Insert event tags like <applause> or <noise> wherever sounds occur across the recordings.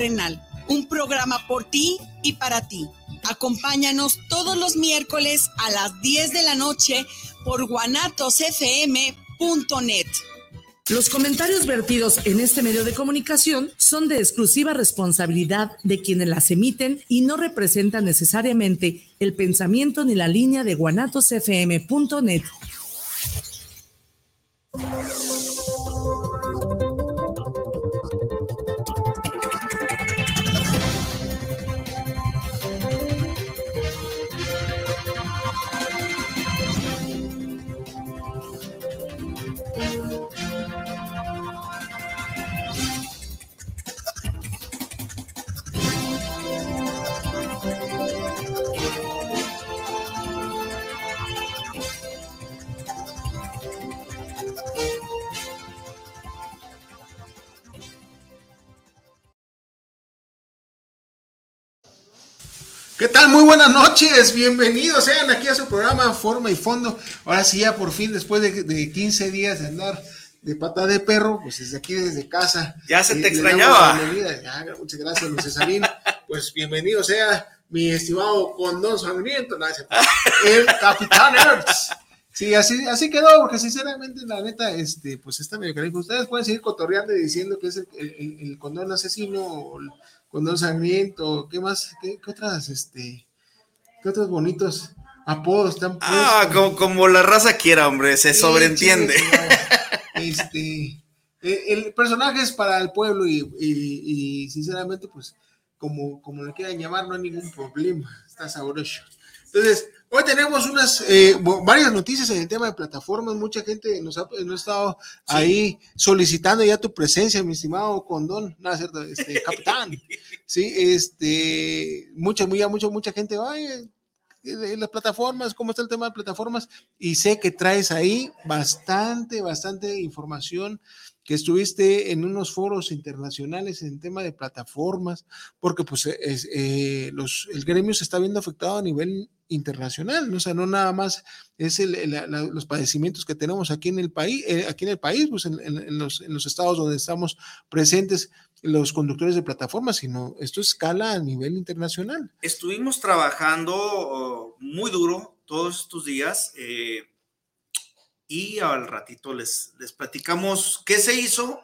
Renal, un programa por ti y para ti. Acompáñanos todos los miércoles a las 10 de la noche por guanatosfm.net. Los comentarios vertidos en este medio de comunicación son de exclusiva responsabilidad de quienes las emiten y no representan necesariamente el pensamiento ni la línea de guanatosfm.net. tal? Muy buenas noches, bienvenidos sean aquí a su programa Forma y Fondo. Ahora sí, ya por fin, después de, 15 días de andar de pata de perro, pues desde aquí, desde casa. Ya se te extrañaba. muchas gracias, Luis Cesarín. pues bienvenido sea mi estimado Condón Sangriento, el Capitán Ertz. Sí, así, así quedó, porque sinceramente, la neta, este, pues está medio cariño. Ustedes pueden seguir cotorreando y diciendo que es el, el condón asesino o Condón Sangriento, ¿qué más? ¿Qué, otras, este, qué otros bonitos apodos están Ah, como, la raza quiera, hombre, se sobreentiende. <laughs> este, e, el, personaje es para el pueblo y, sinceramente, pues, como, como le quieran llamar, no hay ningún problema, está sabroso. Entonces, Hoy tenemos unas eh, varias noticias en el tema de plataformas. Mucha gente nos ha, estado ahí solicitando ya tu presencia, mi estimado Condón, no, cierto, este, <laughs> capitán. sí, este, mucha, mucha, mucha, mucha gente, ay, en las plataformas, cómo está el tema de plataformas, y sé que traes ahí bastante, bastante información que estuviste en unos foros internacionales en tema de plataformas, porque pues es, eh, los, el gremio se está viendo afectado a nivel internacional, ¿no? o sea, no nada más es los padecimientos que tenemos aquí en el país, eh, aquí en el país, pues en, los, en, los, estados donde estamos presentes los conductores de plataformas, sino esto escala a nivel internacional. Estuvimos trabajando oh, muy duro todos estos días. Eh, y al ratito les, les platicamos qué se hizo,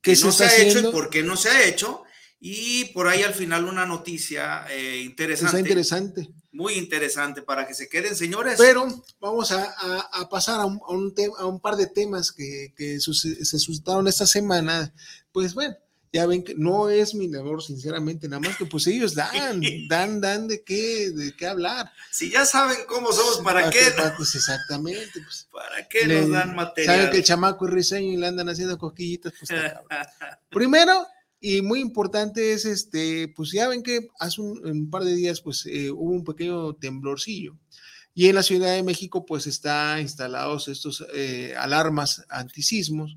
qué no se, ha hecho y por qué no se ha hecho. Y por ahí al final una noticia eh, interesante. interesante. Muy interesante para que se queden, señores. Pero vamos a, pasar a un, a, un par de temas que, que se suscitaron esta semana. Pues bueno, ya ven que no es mi labor, sinceramente, nada más que pues ellos dan, dan, dan de qué, de qué hablar. Si ya saben cómo somos, ¿para, qué? pues exactamente. Pues, ¿Para qué nos dan material? Saben que el chamaco es risueño y le andan haciendo cosquillitas, pues Primero, y muy importante es este, pues ya ven que hace un, par de días pues eh, hubo un pequeño temblorcillo. Y en la Ciudad de México pues está instalados estos eh, alarmas antisismos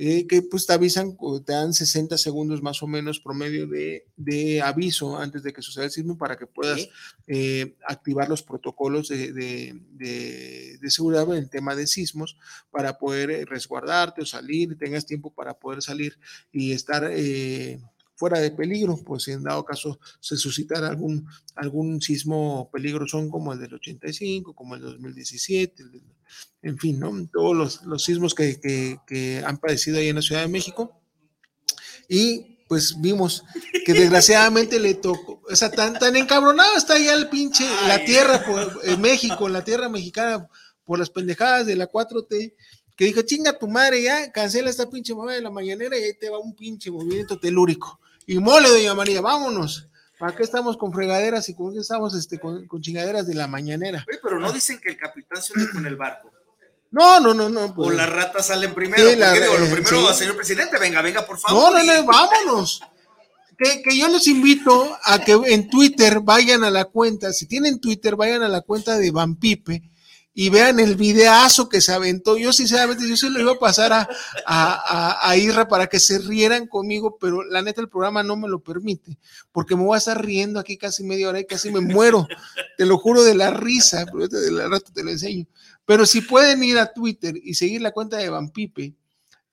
eh, que pues te avisan, te dan 60 segundos más o menos promedio de, de aviso antes de que suceda el sismo para que puedas eh, activar los protocolos de, de, de, seguridad en el tema de sismos para poder eh, resguardarte o salir, tengas tiempo para poder salir y estar fuera de peligro, pues si en dado caso se suscitara algún, algún sismo peligroso como el del 85, como el del 2017, en fin, ¿no? todos los, los sismos que, que, han padecido ahí en la Ciudad de México. Y pues vimos que desgraciadamente le tocó, o sea, tan, tan encabronado está ya el pinche, la tierra, por, en México, la tierra mexicana, por las pendejadas de la 4T, que dijo, chinga tu madre, ya, cancela esta pinche mamá de la mañanera y ahí te va un pinche movimiento telúrico. Y mole, doña María, vámonos. ¿Para qué estamos con fregaderas y con qué estamos este, con, chingaderas de la mañanera? pero no dicen que el capitán se une con el barco. No, no, no, no. o pues. las ratas salen primero. Sí, la, digo, lo primero, señor presidente, venga, venga, por favor. No, no, no, vámonos. Que, que, yo les invito a que en Twitter vayan a la cuenta, si tienen Twitter, vayan a la cuenta de Van Pipe y vean el videazo que se aventó. Yo sinceramente, yo se lo iba a pasar a, a, a, Irra para que se rieran conmigo, pero la neta el programa no me lo permite, porque me voy a estar riendo aquí casi media hora y casi me muero, te lo juro de la risa, pero de la rato te lo enseño. Pero si pueden ir a Twitter y seguir la cuenta de Van Pipe,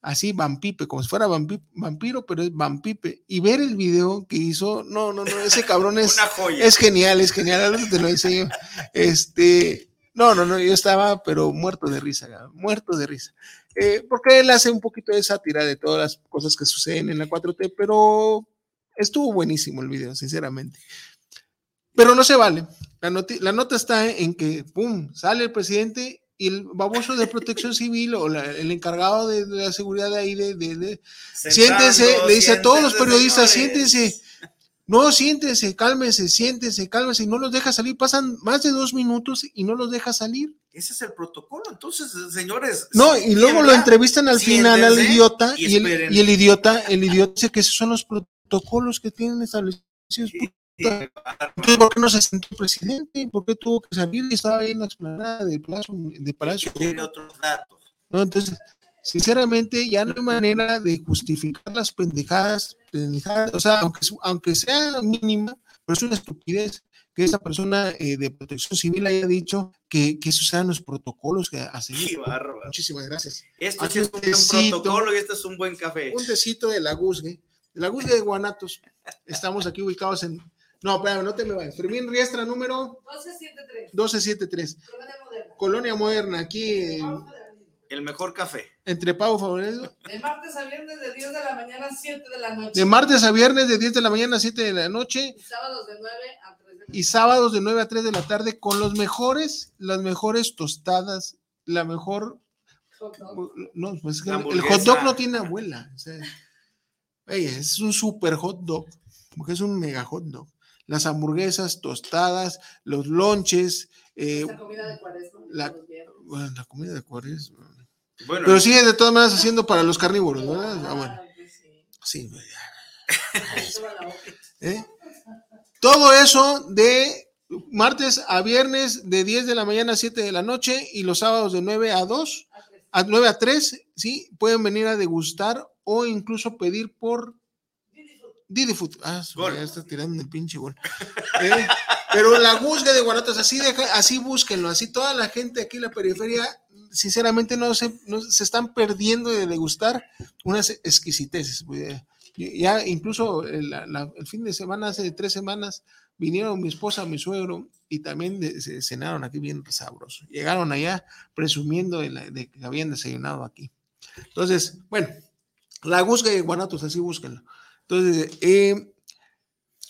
así vampipe, como si fuera vampiro, pero es vampipe. Y ver el video que hizo, no, no, no, ese cabrón es, <laughs> es genial, es genial, te lo enseño. Este, no, no, no, yo estaba, pero muerto de risa, muerto de risa. Eh, porque él hace un poquito de sátira de todas las cosas que suceden en la 4T, pero estuvo buenísimo el video, sinceramente. Pero no se vale. La, la nota está en que, pum, sale el presidente y el baboso de protección civil o el encargado de, la seguridad de ahí, de, siéntense, le dice a todos los periodistas, siéntense, no, siéntense, cálmense, siéntense, cálmense, y no los deja salir, pasan más de dos minutos y no los deja salir. Ese es el protocolo, entonces, señores. No, y luego lo entrevistan al final al idiota, y, el, y el idiota, el idiota dice que esos son los protocolos que tienen establecidos. Entonces, ¿por qué no se sentó presidente? ¿Por qué tuvo que salir y estaba ahí en la explanada de Palacio? De Palacio? Tiene otros datos. No, entonces, sinceramente, ya no hay manera de justificar las pendejadas, o sea, aunque, aunque sea mínima, pero es una estupidez que esa persona eh, de protección civil haya dicho que, que esos sean los protocolos que a seguir. Muchísimas gracias. Esto es un, protocolo y este es un buen café. Un tecito de la Guzgue, de la Guzgue de Guanatos. Estamos aquí ubicados en no, espérame, no te me vayas. Fermín Riestra, número 1273. 1273. Colonia Moderna. Colonia Moderna, aquí. El mejor café. Entre Pavo Favorito. De martes a viernes de 10 de la mañana a 7 de la noche. De martes a viernes de 10 de la mañana a 7 de la noche. Y sábados de 9 a 3 de la tarde. Y sábados de 9 a 3 de la tarde con los mejores, las mejores tostadas, la mejor. Hot dog. No, pues el, hot dog no tiene abuela. O sea, es un super hot dog, porque es un mega hot dog las hamburguesas, tostadas, los lonches. Eh, la comida de cuaresma. La, bueno, la comida de cuaresma. Bueno, Pero sigue de todas maneras haciendo para los carnívoros, ¿verdad? Ah, bueno. Sí. ¿Eh? Todo eso de martes a viernes de 10 de la mañana a 7 de la noche y los sábados de 9 a 2, a 9 a 3, ¿sí? Pueden venir a degustar o incluso pedir por Didi Food. Ah, ya está tirando el pinche gol. Eh, pero la búsqueda de Guanatos, así, así búsquenlo, así toda la gente aquí en la periferia, sinceramente no se, se están perdiendo de degustar unas exquisiteces. Ya incluso el, fin de semana, hace tres semanas, vinieron mi esposa, mi suegro, y también cenaron aquí bien sabroso. Llegaron allá presumiendo de, de, que habían desayunado aquí. Entonces, bueno, la búsqueda de Guanatos, así búsquenlo. Entonces, eh,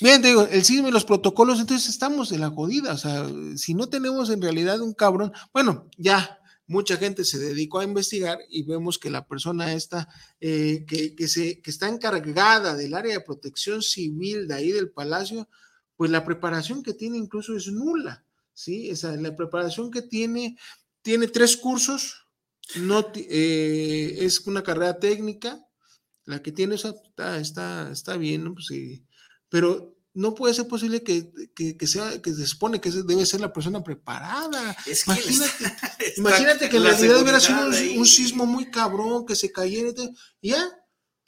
Bien, te digo, el sismo y los protocolos, entonces estamos en la jodida. O sea, si no tenemos en realidad un cabrón, bueno, ya mucha gente se dedicó a investigar y vemos que la persona esta eh, que, que, se, que está encargada del área de protección civil de ahí del palacio, pues la preparación que tiene incluso es nula, ¿sí? Esa, la preparación que tiene, tiene tres cursos, no, eh, es una carrera técnica, la que tiene está, está, está bien, ¿no? Pues sí, pero no puede ser posible que, que, sea, que se supone que debe ser la persona preparada. imagínate, <laughs> que imagínate que en realidad hubiera sido un, sismo muy cabrón, que se cayera y ya.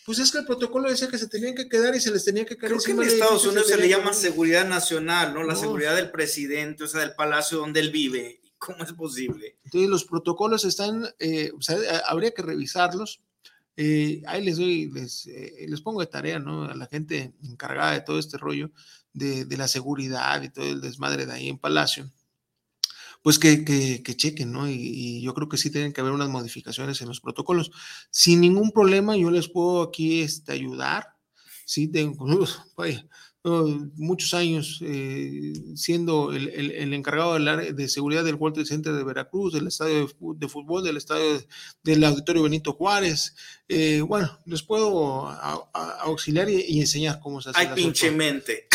Pues es que el protocolo decía que se tenían que quedar y se les tenía que caer. Creo que en Estados Unidos se, le llama seguridad nacional, ¿no? La seguridad del presidente, o sea, del palacio donde él vive. ¿Cómo es posible? Entonces, los protocolos están, eh, o sea, habría que revisarlos eh, ahí les doy, les, eh, les pongo de tarea, ¿no? A la gente encargada de todo este rollo de, la seguridad y todo el desmadre de ahí en Palacio, pues que, que, chequen, ¿no? Y, yo creo que sí tienen que haber unas modificaciones en los protocolos. Sin ningún problema, yo les puedo aquí este, ayudar. Sí, tengo, <laughs> vaya, muchos años eh, siendo el, encargado del área de seguridad del World Trade Center de Veracruz, del estadio de, fútbol, del estadio del Auditorio Benito Juárez. Eh, bueno, les puedo auxiliar y, enseñar cómo se hace. Ay, pinche mente.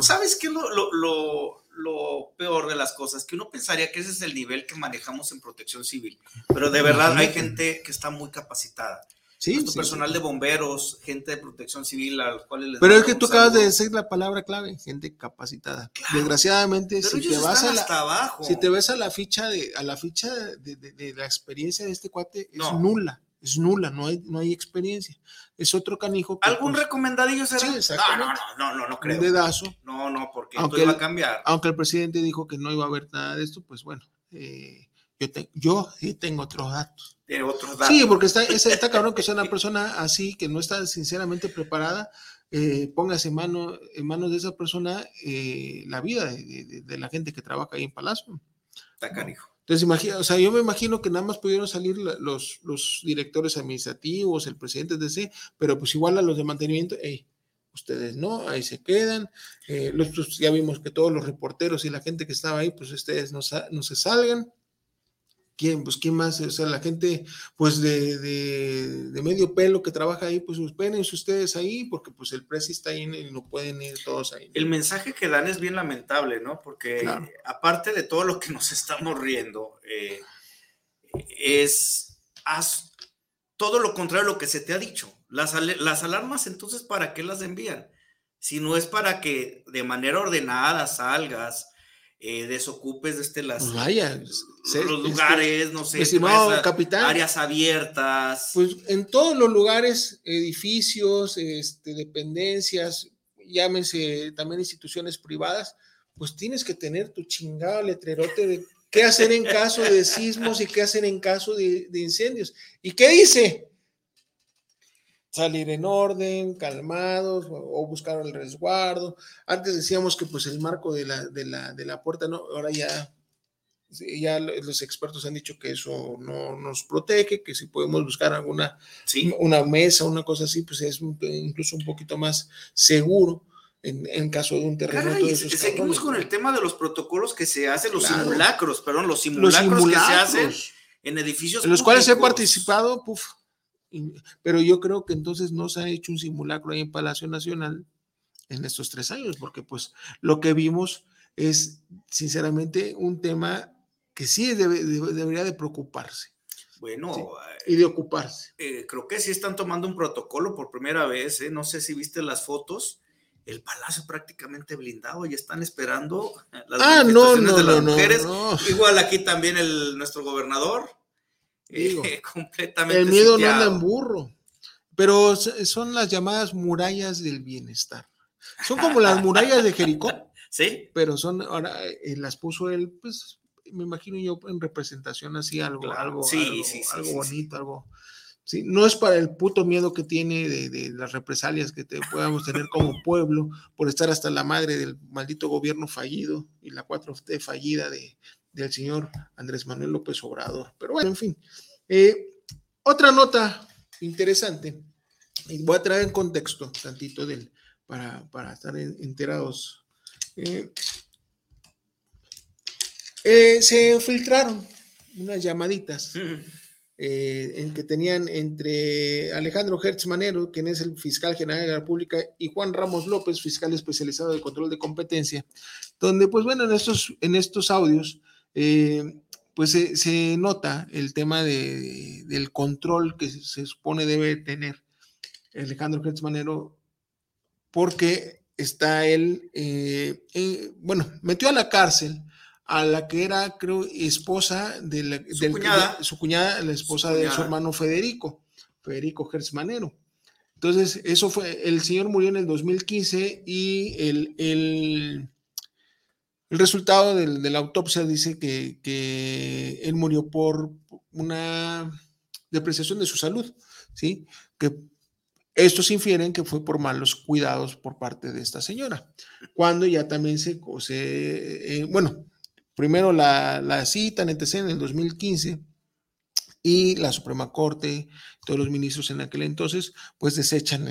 ¿Sabes qué lo, lo, lo, peor de las cosas? Que uno pensaría que ese es el nivel que manejamos en protección civil, pero de verdad hay gente que está muy capacitada. Sí, personal de bomberos, gente de protección civil a los cuales les Pero es que tú acabas de decir la palabra clave, gente capacitada. Desgraciadamente, si te vas a la, si te ves a la ficha de a la ficha de, la experiencia de este cuate es nula, es nula, no hay no hay experiencia. Es otro canijo. ¿Algún pues, recomendadillo será? Sí, no, no, no, no, no, creo. Un dedazo. No, no, porque aunque iba a cambiar. Aunque el presidente dijo que no iba a haber nada de esto, pues bueno, eh, yo, yo sí tengo otros datos tiene otros datos. Sí, porque está, está cabrón que sea una <laughs> persona así, que no está sinceramente preparada, eh, póngase en, mano, en manos de esa persona eh, la vida de, la gente que trabaja ahí en Palacio. Está canijo. Entonces, imagina, o sea, yo me imagino que nada más pudieron salir los, los directores administrativos, el presidente de C, pero pues igual a los de mantenimiento, hey, ustedes no, ahí se quedan. Eh, los, pues, ya vimos que todos los reporteros y la gente que estaba ahí, pues ustedes no, no se salgan. ¿Quién? Pues quién más, o sea, la gente pues de, de, medio pelo que trabaja ahí, pues espérense ustedes ahí, porque pues el precio está ahí y no pueden ir todos ahí. El mensaje que dan es bien lamentable, ¿no? Porque aparte de todo lo que nos estamos riendo, eh, es haz todo lo contrario a lo que se te ha dicho. Las, las alarmas, entonces, ¿para qué las envían? Si no es para que de manera ordenada salgas, eh, desocupes este, las, vaya, los lugares, no sé, capitán, áreas abiertas. Pues en todos los lugares, edificios, este, dependencias, llámense también instituciones privadas, pues tienes que tener tu chingado letrerote de qué hacer en caso de sismos y qué hacer en caso de, de incendios. ¿Y qué dice? Salir en orden, calmados o, buscar el resguardo. Antes decíamos que pues el marco de la, de la, de la puerta, no, ahora ya, ya los expertos han dicho que eso no nos protege, que si podemos buscar alguna una mesa, una cosa así, pues es incluso un poquito más seguro. En, en caso de un terremoto. seguimos con el tema de los protocolos que se hacen, los simulacros, perdón, los simulacros, que se hacen en edificios. En los cuales he participado, puf, pero yo creo que entonces no se ha hecho un simulacro ahí en Palacio Nacional en estos tres años, porque pues lo que vimos es sinceramente un tema que sí debería de preocuparse. Bueno, y de ocuparse. Eh, creo que sí están tomando un protocolo por primera vez, ¿eh? no sé si viste las fotos, el palacio prácticamente blindado y están esperando <laughs> las ah, no, no, de las mujeres. Igual aquí también el, nuestro gobernador <laughs> completamente. El miedo no anda en burro, pero son las llamadas murallas del bienestar. Son como las <laughs> murallas de Jericó. Sí. Pero son, ahora eh, las puso él, pues me imagino yo en representación así, algo, algo, algo, bonito, algo. Sí, no es para el puto miedo que tiene de, las represalias que te podamos tener como pueblo por estar hasta la madre del maldito gobierno fallido y la 4T fallida de, del señor Andrés Manuel López Obrador. Pero bueno, en fin. Eh, otra nota interesante, y voy a traer en contexto tantito del, para, para estar enterados. Eh, eh, se filtraron unas llamaditas en que tenían entre Alejandro Hertz Manero, quien es el fiscal general de la República, y Juan Ramos López, fiscal especializado de control de competencia, donde, pues bueno, en estos, en estos audios eh, pues se, nota el tema del control que se supone debe tener Alejandro Gertz Manero, porque está él, eh, eh, bueno, metió a la cárcel a la que era, creo, esposa de, la, su, cuñada. su cuñada, la esposa de su hermano Federico, Federico Gertz Manero. Entonces, eso fue, el señor murió en el 2015 y el, el el resultado de, la autopsia dice que, él murió por una depreciación de su salud, ¿sí? Que estos infieren que fue por malos cuidados por parte de esta señora. Cuando ya también se, se eh, bueno, primero la, la cita en el 2015 y la Suprema Corte, todos los ministros en aquel entonces, pues desechan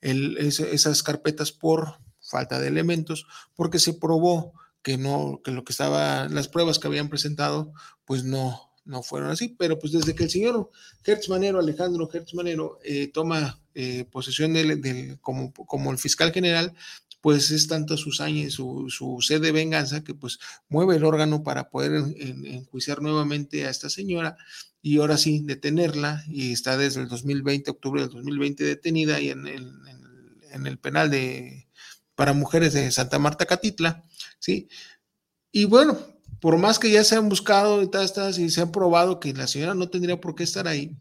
esas carpetas por falta de elementos, porque se probó que no, que lo que estaba, las pruebas que habían presentado, pues no, no fueron así, pero pues desde que el señor Hertz Manero, Alejandro Hertz Manero, eh, toma eh, posesión del, como, como el fiscal general, pues es tanto su saña y su, su, sed de venganza que pues mueve el órgano para poder enjuiciar nuevamente a esta señora y ahora sí detenerla. Y está desde el 2020, octubre del 2020 detenida y en en el penal de, para mujeres de Santa Marta Catitla, ¿sí? Y bueno, por más que ya se han buscado y, tal, y se han probado que la señora no tendría por qué estar ahí,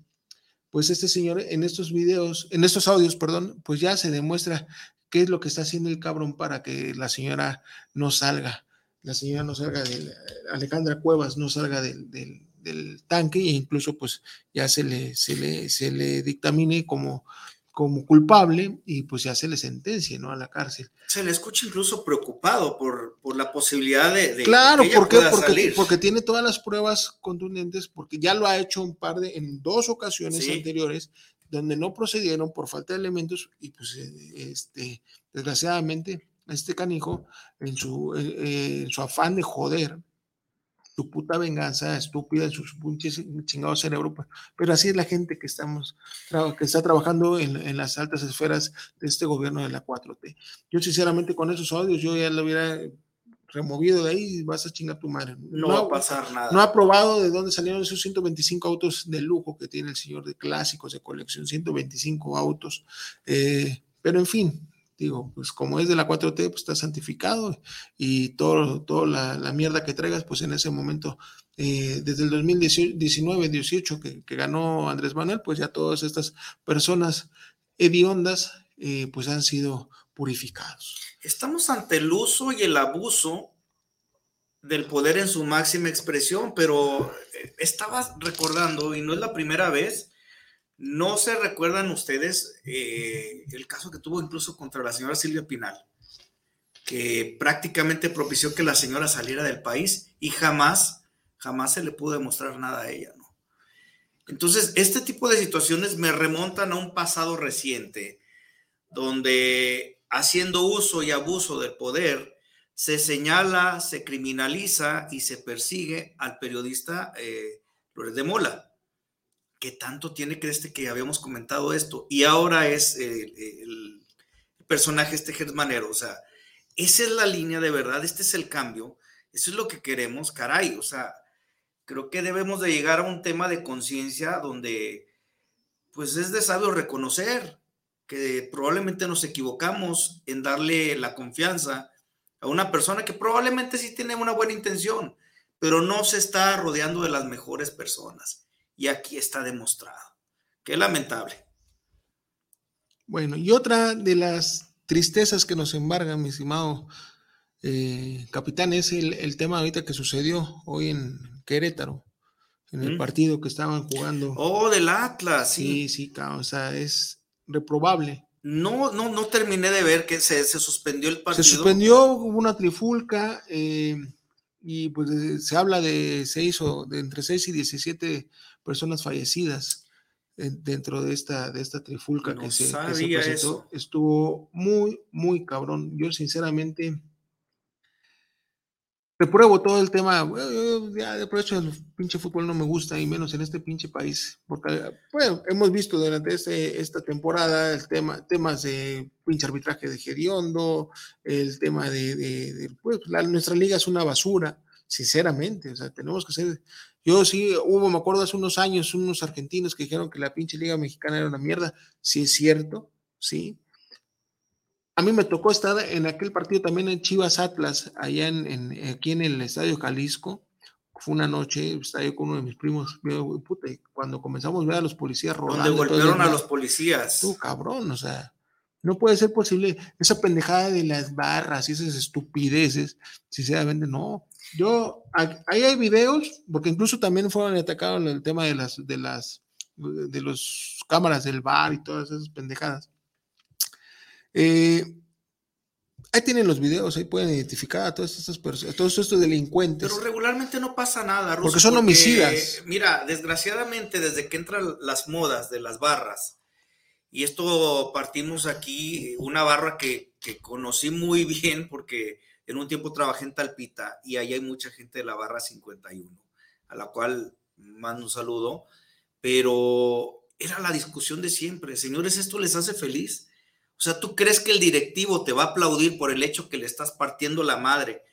pues este señor en estos videos, en estos audios, perdón, pues ya se demuestra qué es lo que está haciendo el cabrón para que la señora no salga, la señora no salga de Alejandra Cuevas no salga del, del tanque e incluso pues ya se le, se le, se le dictamine como como culpable y pues ya se le sentencia, ¿no? A la cárcel. Se le escucha incluso preocupado por, por la posibilidad de... claro, ¿por qué? Porque, porque tiene todas las pruebas contundentes, porque ya lo ha hecho un par de, en dos ocasiones anteriores, donde no procedieron por falta de elementos y pues este, desgraciadamente este canijo en su, en su afán de joder, su puta venganza estúpida en su chingado cerebro, pues, pero así es la gente que estamos, que está trabajando en, las altas esferas de este gobierno de la 4T. Yo sinceramente con esos odios yo ya lo hubiera removido de ahí y vas a chingar tu madre. No, va a pasar nada. No ha probado de dónde salieron esos 125 autos de lujo que tiene el señor de clásicos de colección, 125 autos. Eh, pero en fin, digo, pues como es de la 4T, pues está santificado y todo, toda la, mierda que traigas, pues en ese momento, eh, desde el 2019-18 que, que, ganó Andrés Manuel, pues ya todas estas personas hediondas, eh, pues han sido purificados. Estamos ante el uso y el abuso del poder en su máxima expresión, pero eh, estaba recordando, y no es la primera vez, no se recuerdan ustedes eh, el caso que tuvo incluso contra la señora Silvia Pinal, que prácticamente propició que la señora saliera del país y jamás, jamás se le pudo demostrar nada a ella, ¿no? Entonces, este tipo de situaciones me remontan a un pasado reciente, donde haciendo uso y abuso del poder, se señala, se criminaliza y se persigue al periodista eh, Loret de Mola que tanto tiene que este que habíamos comentado esto y ahora es el, personaje este Germanero, o sea, esa es la línea de verdad, este es el cambio, eso es lo que queremos, caray, o sea, creo que debemos de llegar a un tema de conciencia donde pues es de sabio reconocer que probablemente nos equivocamos en darle la confianza a una persona que probablemente sí tiene una buena intención, pero no se está rodeando de las mejores personas y aquí está demostrado. Qué lamentable. Bueno, y otra de las tristezas que nos embargan, mi estimado eh, capitán, es el, tema ahorita que sucedió hoy en Querétaro, en el partido que estaban jugando. Oh, del Atlas, sí. Sí, sí, o sea, es reprobable. No, no, no terminé de ver que se, suspendió el partido. Se suspendió, hubo una trifulca. Eh, y pues se habla de seis o de entre 6 y 17 personas fallecidas dentro de esta, de esta trifulca que, se, presentó. Estuvo muy, muy cabrón. Yo sinceramente repruebo todo el tema. Ya de por hecho el pinche fútbol no me gusta y menos en este pinche país. Porque bueno, hemos visto durante este, esta temporada el tema, temas de pinche arbitraje de Geriondo, el tema de, pues, nuestra liga es una basura, sinceramente. O sea, tenemos que ser. Yo sí, hubo, me acuerdo hace unos años, unos argentinos que dijeron que la pinche liga mexicana era una mierda. Sí, es cierto, sí a mí me tocó estar en aquel partido también en Chivas Atlas, allá en, aquí en el Estadio Jalisco. Fue una noche, estaba yo con uno de mis primos, puta, cuando comenzamos a ver a los policías rodando. Donde golpearon a los policías. Tú, cabrón, o sea, no puede ser posible esa pendejada de las barras y esas estupideces, sinceramente, no. Yo, ahí hay videos, porque incluso también fueron atacados el tema de las, de las, de los cámaras del bar y todas esas pendejadas. Eh, ahí tienen los videos, ahí pueden identificar a todas estas personas, a todos estos delincuentes. Pero regularmente no pasa nada, Porque son homicidas. Mira, desgraciadamente, desde que entran las modas de las barras, y esto partimos aquí, una barra que, que conocí muy <laughs> bien porque en un tiempo trabajé en Talpita y ahí hay mucha gente de la barra 51, a la cual mando un saludo, pero era la discusión de siempre. Señores, ¿esto les hace feliz? O sea, ¿tú crees que el directivo te va a aplaudir por el hecho que le estás partiendo la madre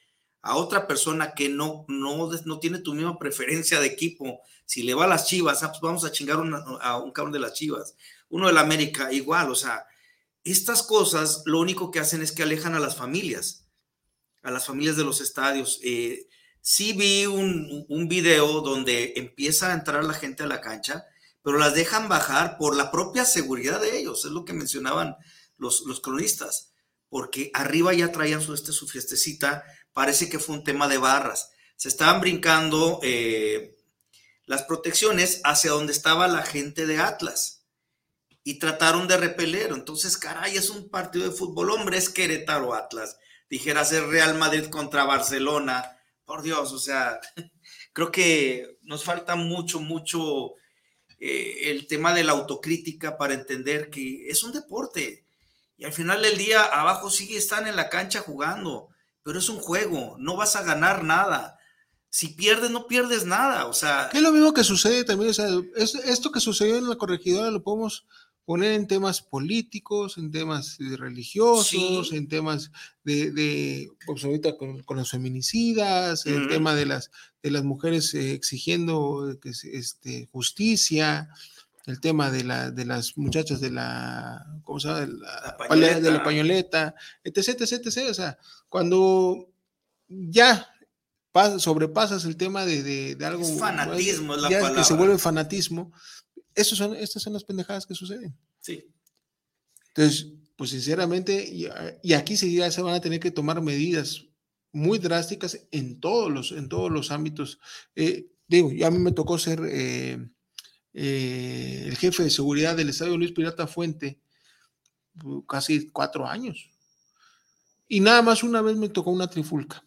a otra persona que no, no, no tiene tu misma preferencia de equipo? Si le va a las chivas, ah, pues vamos a chingar a un cabrón de las chivas. Uno de la América, igual. O sea, estas cosas lo único que hacen es que alejan a las familias, a las familias de los estadios. Eh, sí vi un, un video donde empieza a entrar la gente a la cancha, pero las dejan bajar por la propia seguridad de ellos. Es lo que mencionaban los, cronistas, porque arriba ya traían su, este, su fiestecita, parece que fue un tema de barras. Se estaban brincando eh, las protecciones hacia donde estaba la gente de Atlas y trataron de repeler. Entonces, caray, es un partido de fútbol, hombre, es Querétaro Atlas. Dijera ser Real Madrid contra Barcelona. Por Dios, o sea, <laughs> creo que nos falta mucho, mucho eh, el tema de la autocrítica para entender que es un deporte. Y al final del día, abajo sigue están en la cancha jugando, pero es un juego, no vas a ganar nada si pierdes, no pierdes nada, o sea... Es lo mismo que sucede también, o sea, esto que sucedió en la corregidora lo podemos poner en temas políticos, en temas religiosos, en temas de, de pues ahorita con, con, los feminicidas, el tema de las, de las mujeres eh, exigiendo que, este, justicia, el tema de, la, de las muchachas de la, ¿cómo se llama? De la, pañoleta. de la pañoleta, etc, etc, etc. O sea, cuando ya sobrepasas el tema de, algo. fanatismo, es la palabra. Que se vuelve fanatismo. Estos son, estas son las pendejadas que suceden. Sí. Entonces, pues sinceramente, y, aquí seguirá, se van a tener que tomar medidas muy drásticas en todos los, en todos los ámbitos. Eh, digo, ya a mí me tocó ser eh, eh, el jefe de seguridad del Estadio Luis Pirata Fuente casi cuatro años. Y nada más una vez me tocó una trifulca.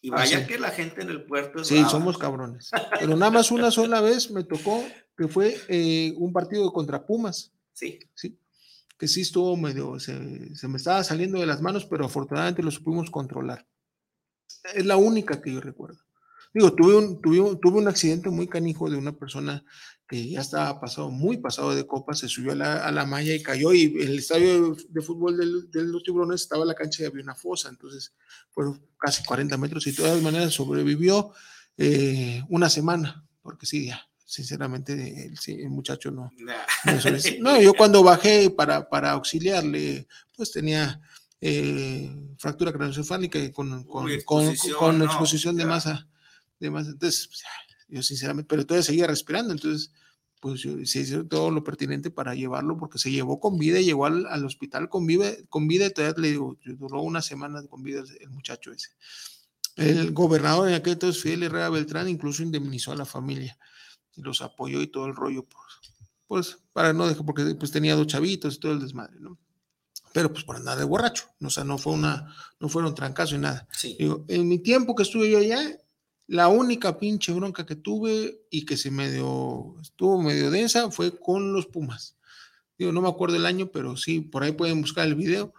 Y vaya que la gente en el puerto es Sí, somos cabrones. Pero nada más una sola vez me tocó que fue eh, un partido contra Pumas. Sí. Sí. Que sí estuvo medio, se, me estaba saliendo de las manos, pero afortunadamente lo supimos controlar. Es la única que yo recuerdo. Digo, tuve un, tuve, tuve un accidente muy canijo de una persona que ya estaba pasado, muy pasado de copa, se subió a la, a la malla y cayó y el estadio de, fútbol de los tiburones estaba en la cancha y había una fosa, entonces fueron casi 40 metros y de todas maneras sobrevivió eh, una semana, porque sí, ya, sinceramente el, muchacho no. <laughs> No, yo cuando bajé para, para auxiliarle, pues tenía eh, fractura craneoencefálica con, con, con, con, exposición de masa, de masa, entonces pues, yo sinceramente, pero todavía seguía respirando, entonces pues se hizo todo lo pertinente para llevarlo porque se llevó con vida y llegó al, al hospital con vida, con vida y todavía le digo, duró una semana con vida el, muchacho ese. El gobernador de aquel entonces, Fidel Herrera Beltrán, incluso indemnizó a la familia y los apoyó y todo el rollo, pues, pues para no dejar, porque pues tenía dos chavitos y todo el desmadre, ¿no? Pero pues por andar de borracho, o sea, no fue una, no fueron trancazos y nada. Sí. Digo, en mi tiempo que estuve yo allá, la única pinche bronca que tuve y que se medio, estuvo medio densa fue con los Pumas. Digo, no me acuerdo el año, pero sí, por ahí pueden buscar el video.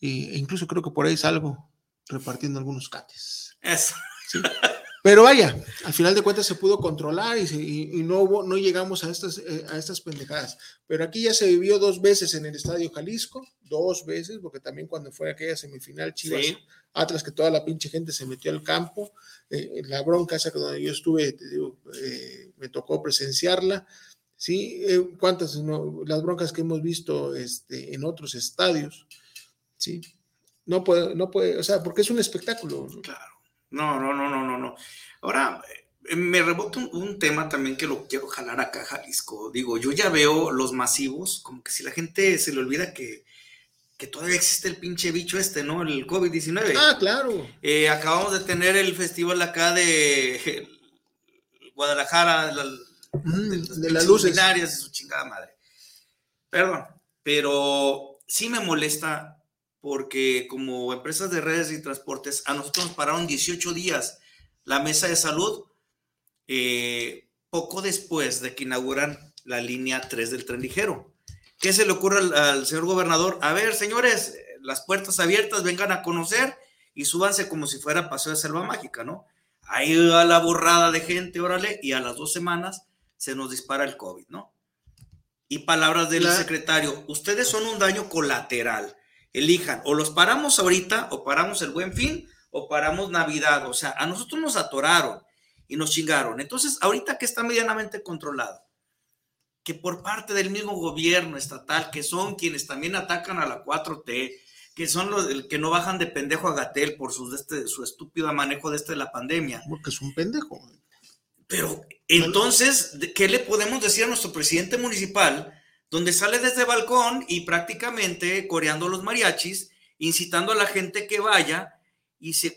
E incluso creo que por ahí salgo repartiendo algunos cates. Eso. <laughs> Pero vaya, al final de cuentas se pudo controlar y, no, hubo, no llegamos a estas, eh, a estas pendejadas. Pero aquí ya se vivió dos veces en el Estadio Jalisco, dos veces, porque también cuando fue aquella semifinal Chivas Atlas, que toda la pinche gente se metió al campo, eh, la bronca esa donde yo estuve, eh, me tocó presenciarla. Sí, cuántas, las broncas que hemos visto este, en otros estadios, sí, no puede, no puede, o sea, porque es un espectáculo. Claro. No, no, no, no, no, no. Ahora, eh, me rebota un, tema también que lo quiero jalar acá, Jalisco. Digo, yo ya veo los masivos, como que si la gente se le olvida que, que todavía existe el pinche bicho este, ¿no? El COVID-19. Ah, claro. Eh, acabamos de tener el festival acá de Guadalajara, de, las luminarias de su chingada madre. Perdón, pero sí me molesta porque como empresas de redes y transportes, a nosotros nos pararon 18 días la mesa de salud, eh, poco después de que inauguran la línea 3 del tren ligero. ¿Qué se le ocurre al, señor gobernador? A ver, señores, las puertas abiertas, vengan a conocer y súbanse como si fuera paseo de selva mágica, ¿no? Ahí va la borrada de gente, órale, y a las dos semanas se nos dispara el COVID, ¿no? Y palabras del secretario, ustedes son un daño colateral elijan, o los paramos ahorita, o paramos el buen fin, o paramos Navidad. O sea, a nosotros nos atoraron y nos chingaron. Entonces, ahorita que está medianamente controlado, que por parte del mismo gobierno estatal, que son quienes también atacan a la 4T, que son los que no bajan de pendejo a Gatel por su, este, su estúpido manejo de este de la pandemia. Porque es un pendejo. Pero entonces, ¿qué le podemos decir a nuestro presidente municipal? Donde sale desde balcón y prácticamente coreando los mariachis, incitando a la gente que vaya y se,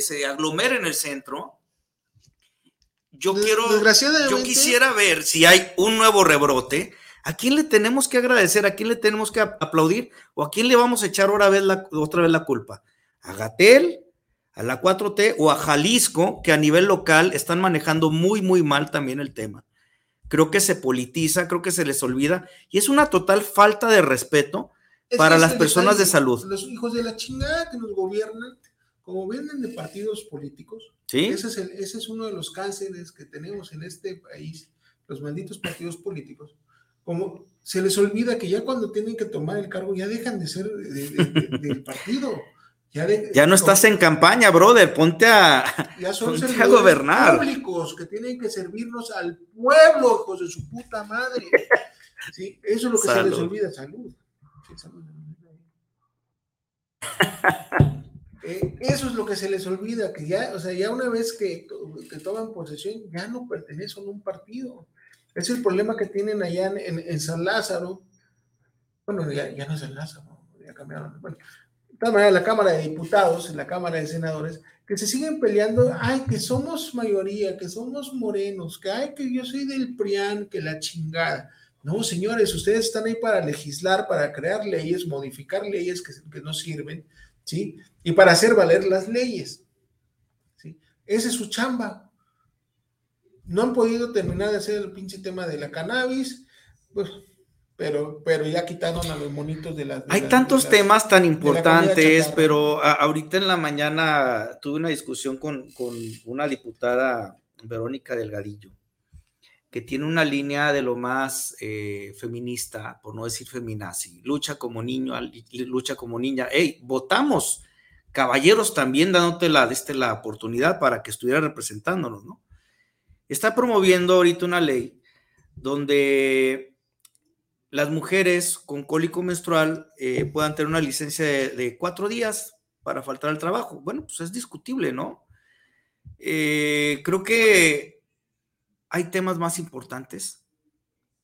se, aglomere en el centro. yo quiero, yo quisiera ver si hay un nuevo rebrote. ¿A quién le tenemos que agradecer? ¿A quién le tenemos que aplaudir? ¿O a quién le vamos a echar otra vez la, otra vez la culpa? ¿A Gatel? ¿A la 4T? ¿O a Jalisco, que a nivel local están manejando muy, muy mal también el tema? Creo que se politiza, creo que se les olvida y es una total falta de respeto para las personas de salud. Los hijos de la chingada que nos gobiernan como vienen de partidos políticos, ese, es ese es uno de los cánceres que tenemos en este país, los malditos partidos políticos, como se les olvida que ya cuando tienen que tomar el cargo ya dejan de ser del partido. Ya, no estás en campaña, brother, ponte a, ya son ponte a gobernar. públicos que tienen que servirnos al pueblo, hijos de su puta madre. Sí, eso es lo que se les olvida, salud. salud. Eh, eso es lo que se les olvida, que ya, o sea, ya una vez que, toman posesión, ya no pertenecen a un partido. Es el problema que tienen allá en, San Lázaro. Bueno, ya, no es San Lázaro, ya cambiaron. Bueno, todas maneras, la Cámara de Diputados, la Cámara de Senadores, que se siguen peleando, ay, que somos mayoría, que somos morenos, que ay, que yo soy del PRIAN, que la chingada. No, señores, ustedes están ahí para legislar, para crear leyes, modificar leyes que, que no sirven ¿sí? Y para hacer valer las leyes, ¿sí? Esa es su chamba. No han podido terminar de hacer el pinche tema de la cannabis, pues, pero, pero ya quitaron a los monitos de las... Hay tantos temas tan importantes, pero ahorita en la mañana tuve una discusión con, con una diputada, Verónica Delgadillo, que tiene una línea de lo más eh, feminista, por no decir feminazi, lucha como niño, lucha como niña. Hey, votamos, caballeros también dándote la, este, la oportunidad para que estuviera representándonos, ¿no? Está promoviendo ahorita una ley donde las mujeres con cólico menstrual eh, puedan tener una licencia de, cuatro días para faltar al trabajo. Bueno, pues es discutible, ¿no? Eh, creo que hay temas más importantes,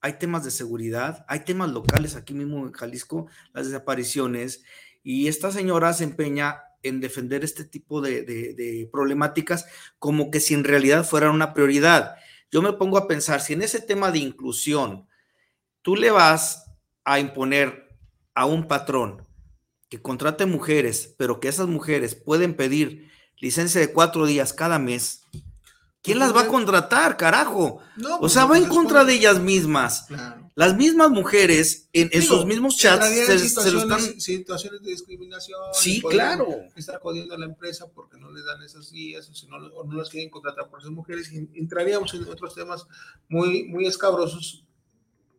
hay temas de seguridad, hay temas locales aquí mismo en Jalisco, las desapariciones, y esta señora se empeña en defender este tipo de, problemáticas como que si en realidad fueran una prioridad. Yo me pongo a pensar, si en ese tema de inclusión tú le vas a imponer a un patrón que contrate mujeres, pero que esas mujeres pueden pedir licencia de cuatro días cada mes, ¿Quién las va a contratar, carajo? o pues, sea, va en contra de ellas mismas. Las mismas mujeres en, sus mismos chats se, situaciones, situaciones de discriminación. Sí, claro. Estar jodiendo a la empresa porque no les dan esas días o, si no, no las quieren contratar por ser mujeres. entraríamos en otros temas muy, muy escabrosos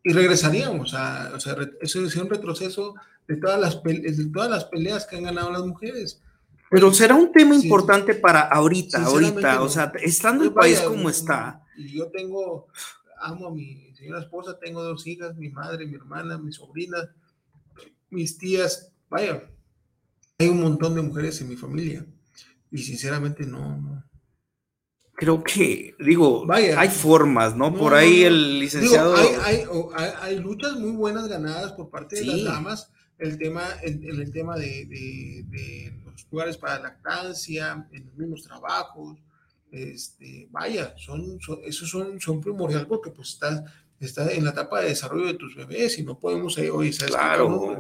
y regresaríamos a, o sea, eso es un retroceso de todas las, de todas las peleas que han ganado las mujeres. Pero será un tema importante para ahorita, ahorita, o sea, estando el país como está. Y yo tengo, amo a mi señora esposa, tengo dos hijas, mi madre, mi hermana, mi sobrina, mis tías, vaya, hay un montón de mujeres en mi familia y sinceramente no, Creo que, digo, vaya, hay formas, ¿no? por ahí el licenciado... hay, hay, luchas muy buenas ganadas por parte de las damas, el tema, el, el tema de, de lugares para lactancia, en los mismos trabajos. Este, vaya, son, esos son, son primordiales porque pues estás, está en la etapa de desarrollo de tus bebés y no podemos eh, hoy claro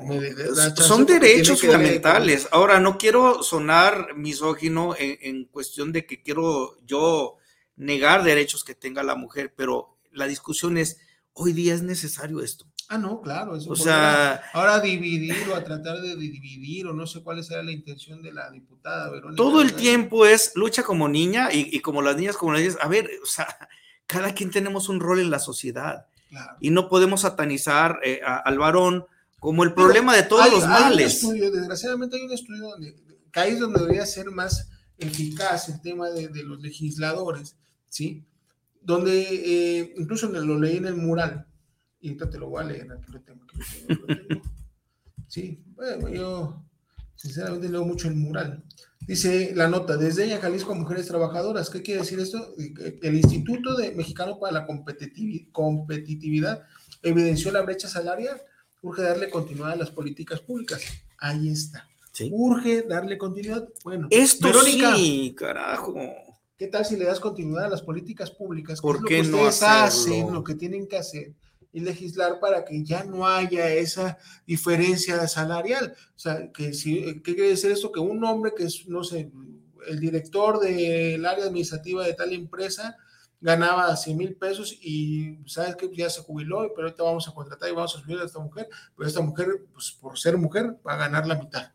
son derechos fundamentales ahora no quiero sonar misógino en, en, cuestión de que quiero yo negar derechos que tenga la mujer pero la discusión es hoy día es necesario esto Ah, no, claro. Eso o sea, ahora dividir o a tratar de dividir o no sé cuál será la intención de la diputada Verónica. Todo el tiempo es lucha como niña y, como las niñas, como las niñas. A ver, o sea, cada quien tenemos un rol en la sociedad y no podemos satanizar eh, al varón como el problema de todos los males. desgraciadamente hay un estudio donde ahí es donde debería ser más eficaz el tema de, los legisladores, ¿sí? Donde eh, incluso lo leí en el mural y ahorita te lo voy a leer, aquí lo tengo. <laughs> Sí, bueno, yo sinceramente leo mucho el mural. Dice la nota, desde ella Jalisco Mujeres Trabajadoras. ¿Qué quiere decir esto? El Instituto de Mexicano para la Competitividad evidenció la brecha salarial. Urge darle continuidad a las políticas públicas. Ahí está. Urge darle continuidad. Bueno, esto Verónica, sí, carajo. ¿Qué tal si le das continuidad a las políticas públicas? ¿Por qué, es lo que no hacen, lo que tienen que hacer y legislar para que ya no haya esa diferencia salarial. O sea, que si, ¿qué quiere decir esto? Que un hombre que es, no sé, el director del área administrativa de tal empresa ganaba 100 mil pesos y sabes que ya se jubiló, pero ahorita vamos a contratar y vamos a subir a esta mujer, pero esta mujer, pues por ser mujer, va a ganar la mitad.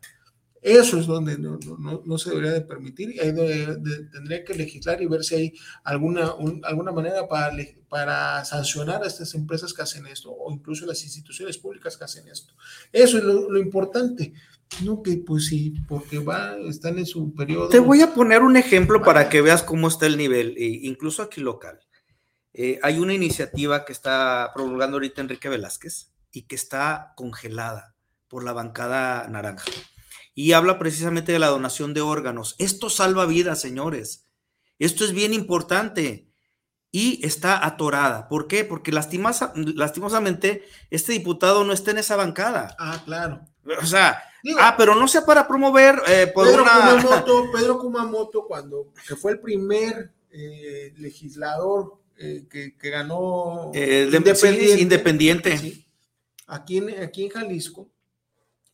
Eso es donde no, no, no se debería de permitir y ahí tendría que legislar y ver si hay alguna, alguna manera para, para sancionar a estas empresas que hacen esto o incluso las instituciones públicas que hacen esto. Eso es lo, importante. No que pues sí, porque va, están en su periodo. Te voy a poner un ejemplo para que veas cómo está el nivel, e incluso aquí local. Eh, hay una iniciativa que está promulgando ahorita Enrique Velázquez y que está congelada por la bancada naranja y habla precisamente de la donación de órganos. Esto salva vidas, señores. Esto es bien importante y está atorada. ¿Por qué? Porque lastimosamente este diputado no está en esa bancada. Ah, claro. O sea, ah, pero no sea para promover eh, por Pedro una... Kumamoto, Pedro Kumamoto, cuando que fue el primer eh, legislador eh, que, ganó independiente, independiente. aquí, en, aquí en Jalisco,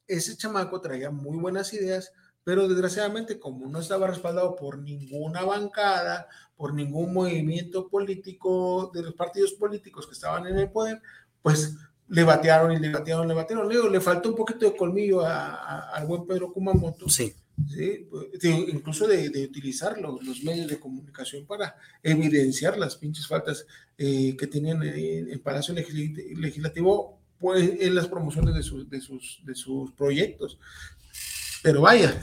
ese chamaco traía muy buenas ideas, pero desgraciadamente como no estaba respaldado por ninguna bancada, por ningún movimiento político de los partidos políticos que estaban en el poder, pues le batearon y le batearon, le batearon. Luego le faltó un poquito de colmillo al buen Pedro Kumamoto. Sí. ¿sí? incluso de, utilizar los, medios de comunicación para evidenciar las pinches faltas eh, que tenían en el Palacio Legislativo pues, en las promociones de sus, de sus, de sus proyectos. Pero vaya,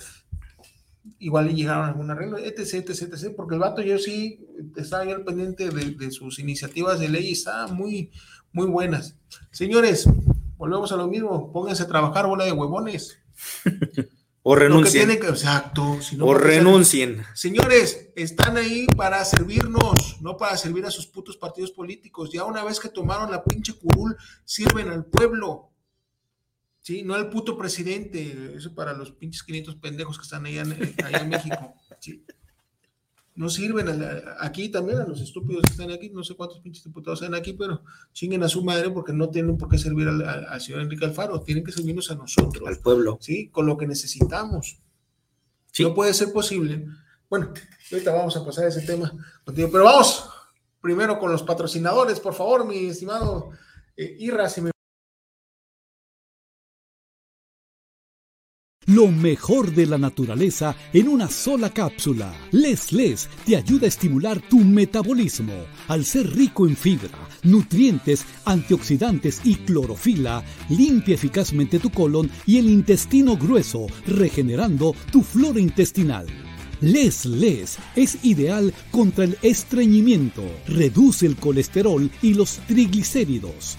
igual le llegaron a algún arreglo, etc, etc, etc, porque el vato yo sí estaba pendiente de, de, sus iniciativas de ley y estaban muy, muy buenas. Señores, volvemos a lo mismo, pónganse a trabajar, bola de huevones. <laughs> O renuncien. exacto. o renuncien. Señores, están ahí para servirnos, no para servir a sus putos partidos políticos. Ya una vez que tomaron la pinche curul, sirven al pueblo. Sí, no al puto presidente. Eso para los pinches 500 pendejos que están allá en, allá en México. Sí no sirven aquí también a los estúpidos que están aquí, no sé cuántos pinches diputados están aquí, pero chinguen a su madre porque no tienen por qué servir al, señor Enrique Alfaro, tienen que servirnos a nosotros. Al pueblo. Sí, con lo que necesitamos. No puede ser posible. Bueno, ahorita vamos a pasar ese tema contigo, pero vamos primero con los patrocinadores, por favor, mi estimado eh, Irra, si me Lo mejor de la naturaleza en una sola cápsula. Les Les te ayuda a estimular tu metabolismo. Al ser rico en fibra, nutrientes, antioxidantes y clorofila, limpia eficazmente tu colon y el intestino grueso, regenerando tu flora intestinal. Les Les es ideal contra el estreñimiento, reduce el colesterol y los triglicéridos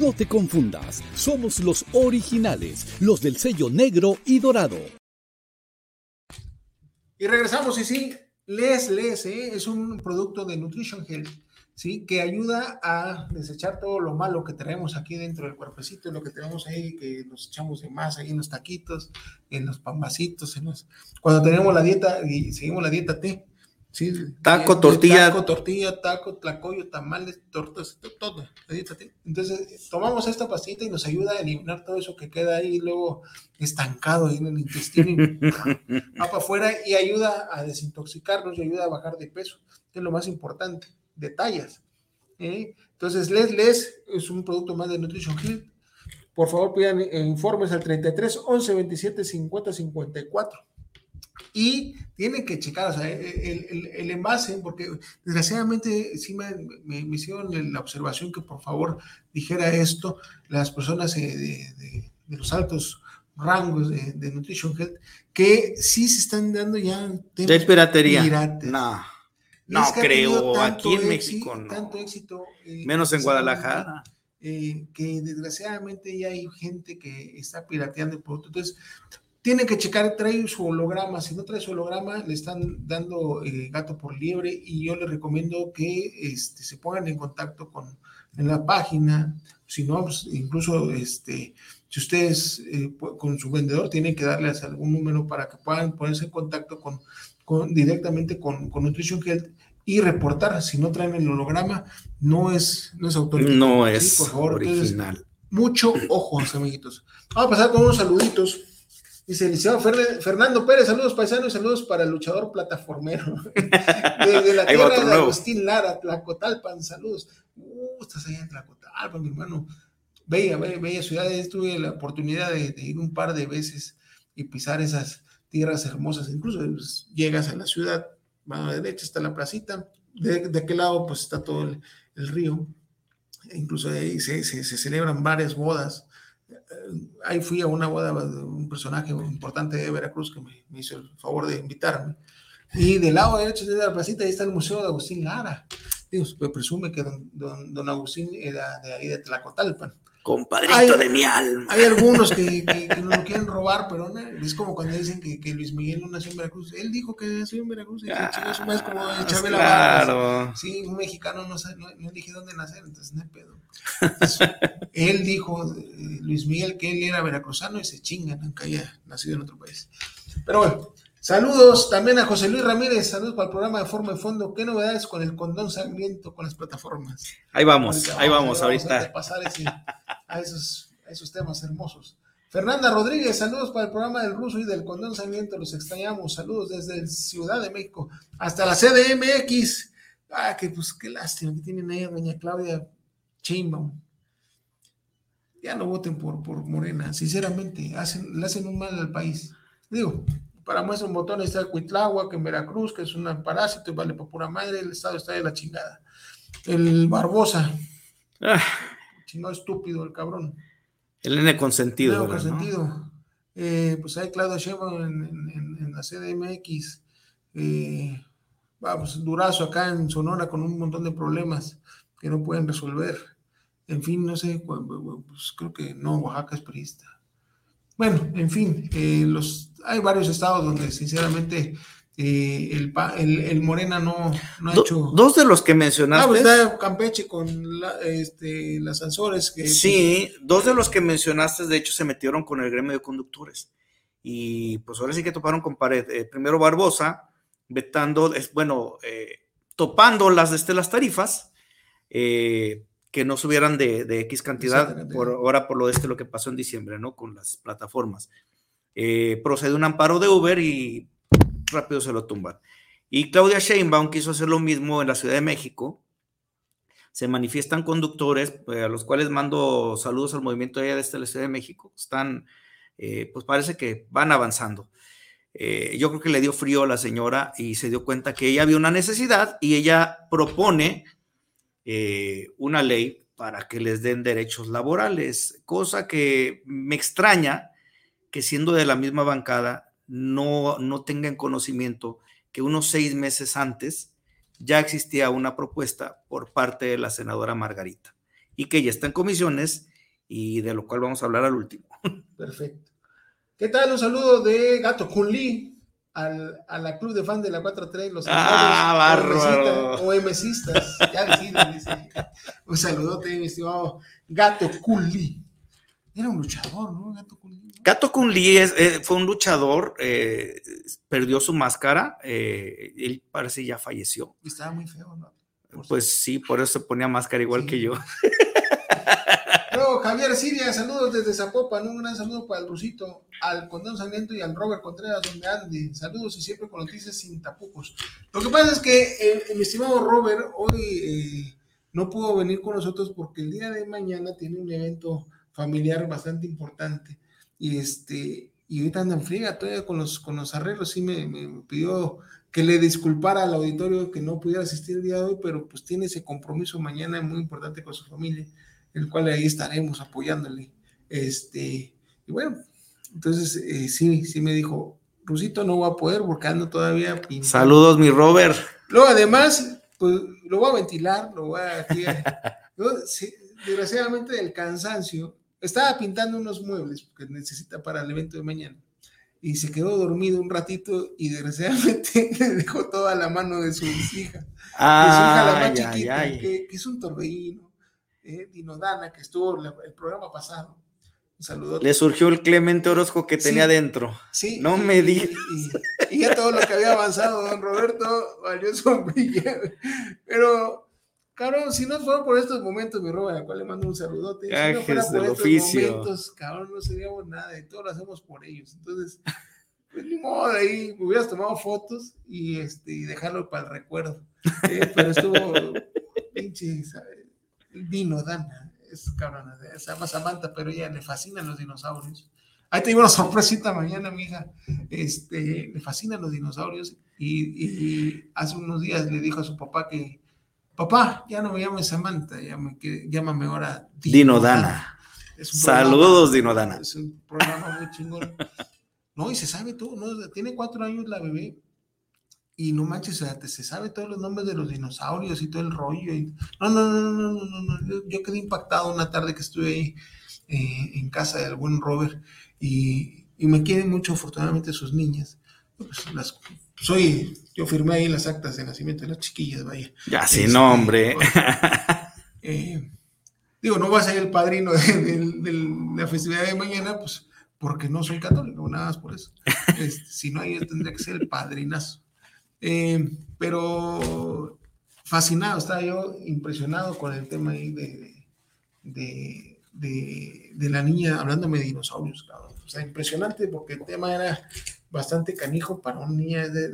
No te confundas, somos los originales, los del sello negro y dorado. Y regresamos, y sí, Les Les ¿eh? es un producto de Nutrition Health, ¿sí? Que ayuda a desechar todo lo malo que tenemos aquí dentro del cuerpecito, lo que tenemos ahí, que nos echamos de más ahí en los taquitos, en los pambacitos, en los... cuando tenemos la dieta y seguimos la dieta T, taco, tortilla. Taco, tortilla, taco, tlacoyo, tamales, tortas, todo. Entonces, tomamos esta pastita y nos ayuda a eliminar todo eso que queda ahí luego estancado ahí en el intestino. <laughs> va para afuera y ayuda a desintoxicarnos y ayuda a bajar de peso, que es lo más importante, detalles. ¿eh? Entonces, Les Les es un producto más de Nutrition Hill. Por favor, pidan informes al 33 11 27 50 54 y tienen que checar o sea, el, el, envase, porque desgraciadamente sí me, me, hicieron la observación que por favor dijera esto las personas eh, de, de, los altos rangos de, Nutrition Health, que sí se están dando ya de piratería. No. No creo, aquí en México no. Tanto éxito. Eh, Menos en Guadalajara. Eh, que desgraciadamente ya hay gente que está pirateando el producto. Entonces, tiene que checar, trae su holograma. Si no trae su holograma, le están dando eh, gato por liebre y yo le recomiendo que este, se pongan en contacto con en la página. Si no, pues, incluso este, si ustedes eh, con su vendedor tienen que darles algún número para que puedan ponerse en contacto con, con directamente con, con, Nutrition Health y reportar. Si no traen el holograma, no es, no es autorizado. No es por favor. original. mucho ojo, amiguitos. Vamos a pasar con unos saluditos. Dice el licenciado Fernando Pérez, saludos paisanos, saludos para el luchador plataformero. <laughs> Desde la tierra de Agustín Lara, Tlacotalpan, saludos. Uh, estás allá en Tlacotalpan, mi hermano. Bella, bella, ciudad. Tuve la oportunidad de, ir un par de veces y pisar esas tierras hermosas. Incluso pues, llegas a la ciudad, mano derecha está la placita, de, de aquel lado pues está todo el, río. incluso ahí se, se, se celebran varias bodas ahí fui a una boda de un personaje importante de Veracruz que me, hizo el favor de invitarme. Y del lado derecho de la placita ahí está el Museo de Agustín Lara. Digo, se presume que don, don, Agustín era de ahí de Tlacotalpan. Compadrito de mi alma. Hay algunos que, que, no lo quieren robar, pero no, es como cuando dicen que, que, Luis Miguel no nació en Veracruz. Él dijo que nació en Veracruz y ah, es como Chabela claro. Sí, un mexicano no, no, no elige dónde nacer, entonces no hay pedo. Él dijo, eh, Luis Miguel, que él era veracruzano y se chingan, aunque haya nacido en otro país. Pero bueno, Saludos también a José Luis Ramírez, saludos para el programa de Forma de Fondo. ¿Qué novedades con el condón sangriento con las plataformas? Ahí vamos, ahí vamos, ahorita. A pasar a, esos, esos temas hermosos. Fernanda Rodríguez, saludos para el programa del ruso y del condón sangriento, los extrañamos. Saludos desde Ciudad de México hasta la CDMX. Ah, que pues qué lástima que tienen ahí a doña Claudia Chainbaum. Ya no voten por, por Morena, sinceramente, hacen, le hacen un mal al país. Digo, para muestra un botón está que en Veracruz, que es un parásito y vale por pura madre, el estado está de la chingada. El Barbosa. Ah. Chingado estúpido, el cabrón. El N consentido. El N consentido. Eh, pues hay Claudio Sheinbaum en, la CDMX. Eh, vamos, Durazo acá en Sonora con un montón de problemas que no pueden resolver. En fin, no sé, pues creo que no, Oaxaca es priista. Bueno, en fin, eh, los, hay varios estados donde sinceramente eh, el, el, Morena no, ha hecho... Dos de los que mencionaste... Ah, pues está Campeche con este, las Azores. Que, sí, dos de los que mencionaste de hecho se metieron con el gremio de conductores. Y pues ahora sí que toparon con pared. Eh, primero Barbosa, vetando, es, bueno, topando las, este, las tarifas, eh, que no subieran de, X cantidad por ahora por lo de este lo que pasó en diciembre, ¿no? Con las plataformas. Eh, procede un amparo de Uber y rápido se lo tumban. Y Claudia Sheinbaum quiso hacer lo mismo en la Ciudad de México. Se manifiestan conductores, eh, a los cuales mando saludos al movimiento de, de la Ciudad de México. Están, eh, pues parece que van avanzando. yo creo que le dio frío a la señora y se dio cuenta que ella había una necesidad y ella propone eh, una ley para que les den derechos laborales, cosa que me extraña que siendo de la misma bancada no, no tengan conocimiento que unos seis meses antes ya existía una propuesta por parte de la senadora Margarita y que ya está en comisiones y de lo cual vamos a hablar al último. <laughs> Perfecto. ¿Qué tal? Un saludo de Gato Kunli al, a la club de fans de la 4-3, los ah, o MCistas, ya dice. Un saludote, mi estimado Gato Kunli. Era un luchador, ¿no? Gato Kunli. Gato Kunli es, eh, fue un luchador, eh, perdió su máscara, eh, él parece ya falleció. Estaba muy feo, ¿no? pues sí, por eso se ponía máscara igual que yo. <laughs> Javier Siria, saludos desde Zapopan, un gran saludo para el Rusito, al Condón Sangriento y al Robert Contreras, donde ande. Saludos y siempre con noticias sin tapujos. Lo que pasa es que eh, mi estimado Robert hoy eh, no pudo venir con nosotros porque el día de mañana tiene un evento familiar bastante importante. Y este, y ahorita anda en friega todavía con los, con los arreglos. Sí me, me pidió que le disculpara al auditorio que no pudiera asistir el día de hoy, pero pues tiene ese compromiso mañana muy importante con su familia el cual ahí estaremos apoyándole. Este, y bueno, entonces eh, sí, sí me dijo, Rusito no va a poder porque ando todavía Saludos, mi Robert. Luego, además, pues lo voy a ventilar, lo voy a. <laughs> desgraciadamente, del cansancio, estaba pintando unos muebles que necesita para el evento de mañana y se quedó dormido un ratito y desgraciadamente <laughs> le dejó toda la mano de su hija. Ah, la más chiquita, Que, es un torbellino, eh, Dinodana, que estuvo el programa pasado. Un saludo. Le surgió el Clemente Orozco que tenía dentro. Sí. No me digas. Y, ya todo lo que había avanzado don Roberto valió sombrilla. Pero Cabrón, si no fuera por estos momentos, mi roba, a la cual le mando un saludote. Si no fuera por estos momentos, cabrón, no seríamos nada y todo lo hacemos por ellos. Entonces, pues ni modo, ahí hubieras tomado fotos y, este, y dejarlo para el recuerdo. Eh, pero estuvo pinche, Dino Dana, es cabrón, se llama Samantha, pero ella le fascinan los dinosaurios. Ahí te digo una sorpresita mañana, mija. Este, le fascinan los dinosaurios y, y hace unos días le dijo a su papá que Papá, ya no me llames Samantha, llámame ahora Dino, Dana. Saludos, Dino Dana. Es un programa muy chingón. No, y se sabe todo, ¿no? Tiene cuatro años la bebé. Y no manches, se sabe todos los nombres de los dinosaurios y todo el rollo. no, no, no, no, no, no, no. Yo, quedé impactado una tarde que estuve ahí eh, en casa del buen Robert y, y me quieren mucho, afortunadamente, sus niñas. Pues las soy, yo firmé ahí las actas de nacimiento de las chiquillas, vaya. Ya, sin este, nombre. <laughs> Eh, digo, no voy a ser el padrino <laughs> de, la festividad de mañana, pues porque no soy católico, nada más por eso. <laughs> Este, si no, yo tendría que ser el padrinazo. Eh, pero fascinado, estaba yo impresionado con el tema ahí de, de, la niña hablándome de dinosaurios, O sea, impresionante porque el tema era bastante canijo para un niño de,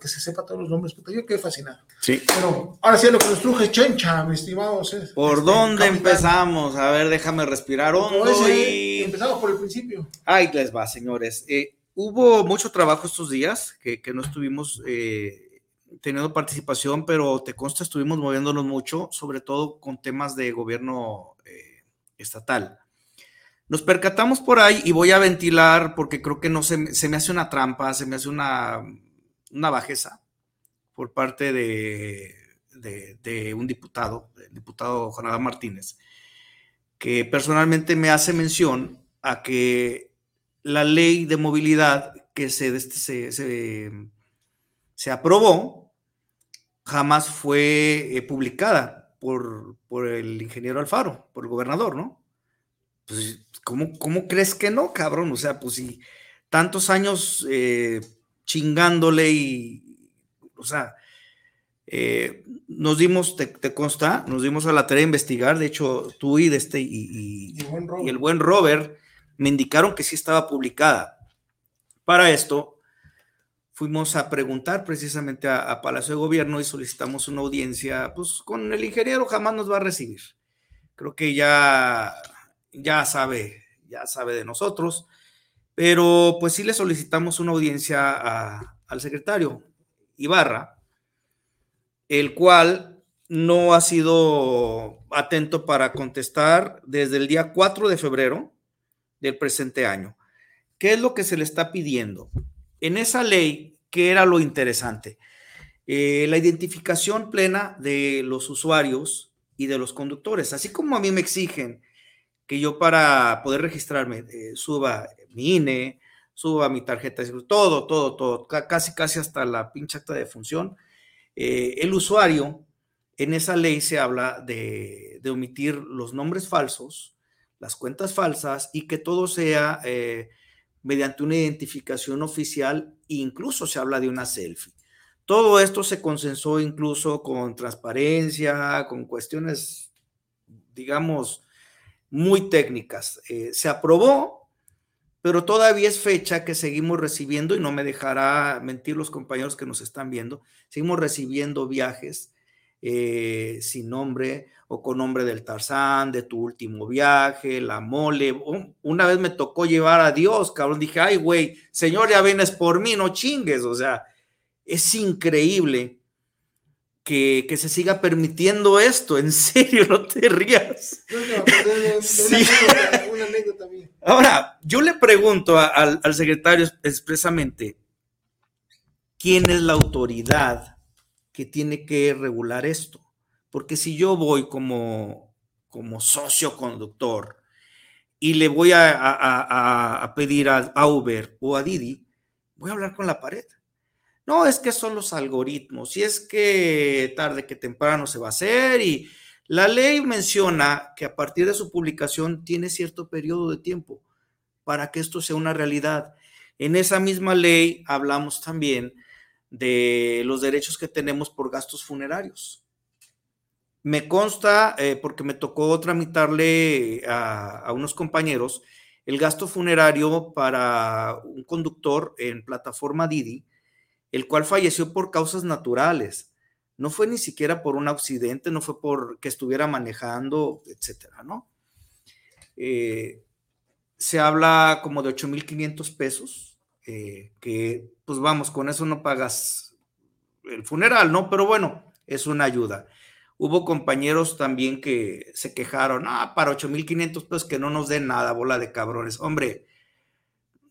que se sepa todos los nombres. Puta, yo quedé fascinado. Sí. Pero ahora sí, lo que nos truje Chencha, mi estimado. ¿Por este, dónde empezamos? A ver, déjame respirar hondo y... Empezamos por el principio. Ahí les va, señores. Eh, hubo mucho trabajo estos días que, no estuvimos eh, teniendo participación, pero te consta, estuvimos moviéndonos mucho, sobre todo con temas de gobierno eh, estatal. Nos percatamos por ahí y voy a ventilar porque creo que no se, me hace una trampa, se me hace una, una bajeza por parte de, un diputado, el diputado Juan Martínez, que personalmente me hace mención a que la ley de movilidad que se, se, se, se aprobó jamás fue eh, publicada por, por el ingeniero Alfaro, por el gobernador, ¿no? Pues, ¿cómo, ¿cómo, crees que no, cabrón? O sea, pues si tantos años eh, chingándole y, o sea, eh, nos dimos, te, consta, nos dimos a la tarea de investigar, de hecho, tú y, este, y, el buen Robert me indicaron que sí estaba publicada. Para esto, fuimos a preguntar precisamente a, Palacio de Gobierno y solicitamos una audiencia, pues con el ingeniero jamás nos va a recibir. Creo que ya ya sabe, ya sabe de nosotros, pero pues sí le solicitamos una audiencia al secretario Ibarra, el cual no ha sido atento para contestar desde el día 4 de febrero del presente año. ¿Qué es lo que se le está pidiendo? En esa ley, ¿qué era lo interesante? Eh, la identificación plena de los usuarios y de los conductores, así como a mí me exigen que yo para poder registrarme eh, suba mi INE, suba mi tarjeta, todo, todo, todo, casi, casi hasta la pinche acta de función. Eh, el usuario, en esa ley se habla de, omitir los nombres falsos, las cuentas falsas y que todo sea eh, mediante una identificación oficial, incluso se habla de una selfie. Todo esto se consensó incluso con transparencia, con cuestiones, digamos, muy técnicas. Eh, se aprobó, pero todavía es fecha que seguimos recibiendo, y no me dejará mentir los compañeros que nos están viendo, seguimos recibiendo viajes eh, sin nombre o con nombre del Tarzán, de tu último viaje, la mole. Una vez me tocó llevar a Dios, cabrón. Dije, ay, güey, señor, ya vienes por mí, no chingues. O sea, es increíble que, se siga permitiendo esto. En serio, <laughs> no te rías. Ahora, yo le pregunto al, secretario expresamente, ¿quién es la autoridad que tiene que regular esto. Porque si yo voy como, como socio conductor y le voy a, pedir a, Uber o a Didi, voy a hablar con la pared. No, es que son los algoritmos, y es que tarde que temprano se va a hacer, y la ley menciona que a partir de su publicación tiene cierto periodo de tiempo para que esto sea una realidad. En esa misma ley hablamos también de los derechos que tenemos por gastos funerarios. Me consta, eh, porque me tocó tramitarle a, unos compañeros, el gasto funerario para un conductor en plataforma Didi, el cual falleció por causas naturales. No fue ni siquiera por un accidente, no fue por que estuviera manejando, etcétera, ¿no? Eh, se habla como de 8.500 pesos, eh, que pues vamos, con eso no pagas el funeral, ¿no? Pero bueno, es una ayuda. Hubo compañeros también que se quejaron, ah, para 8.500 pesos que no nos den nada, bola de cabrones. Hombre,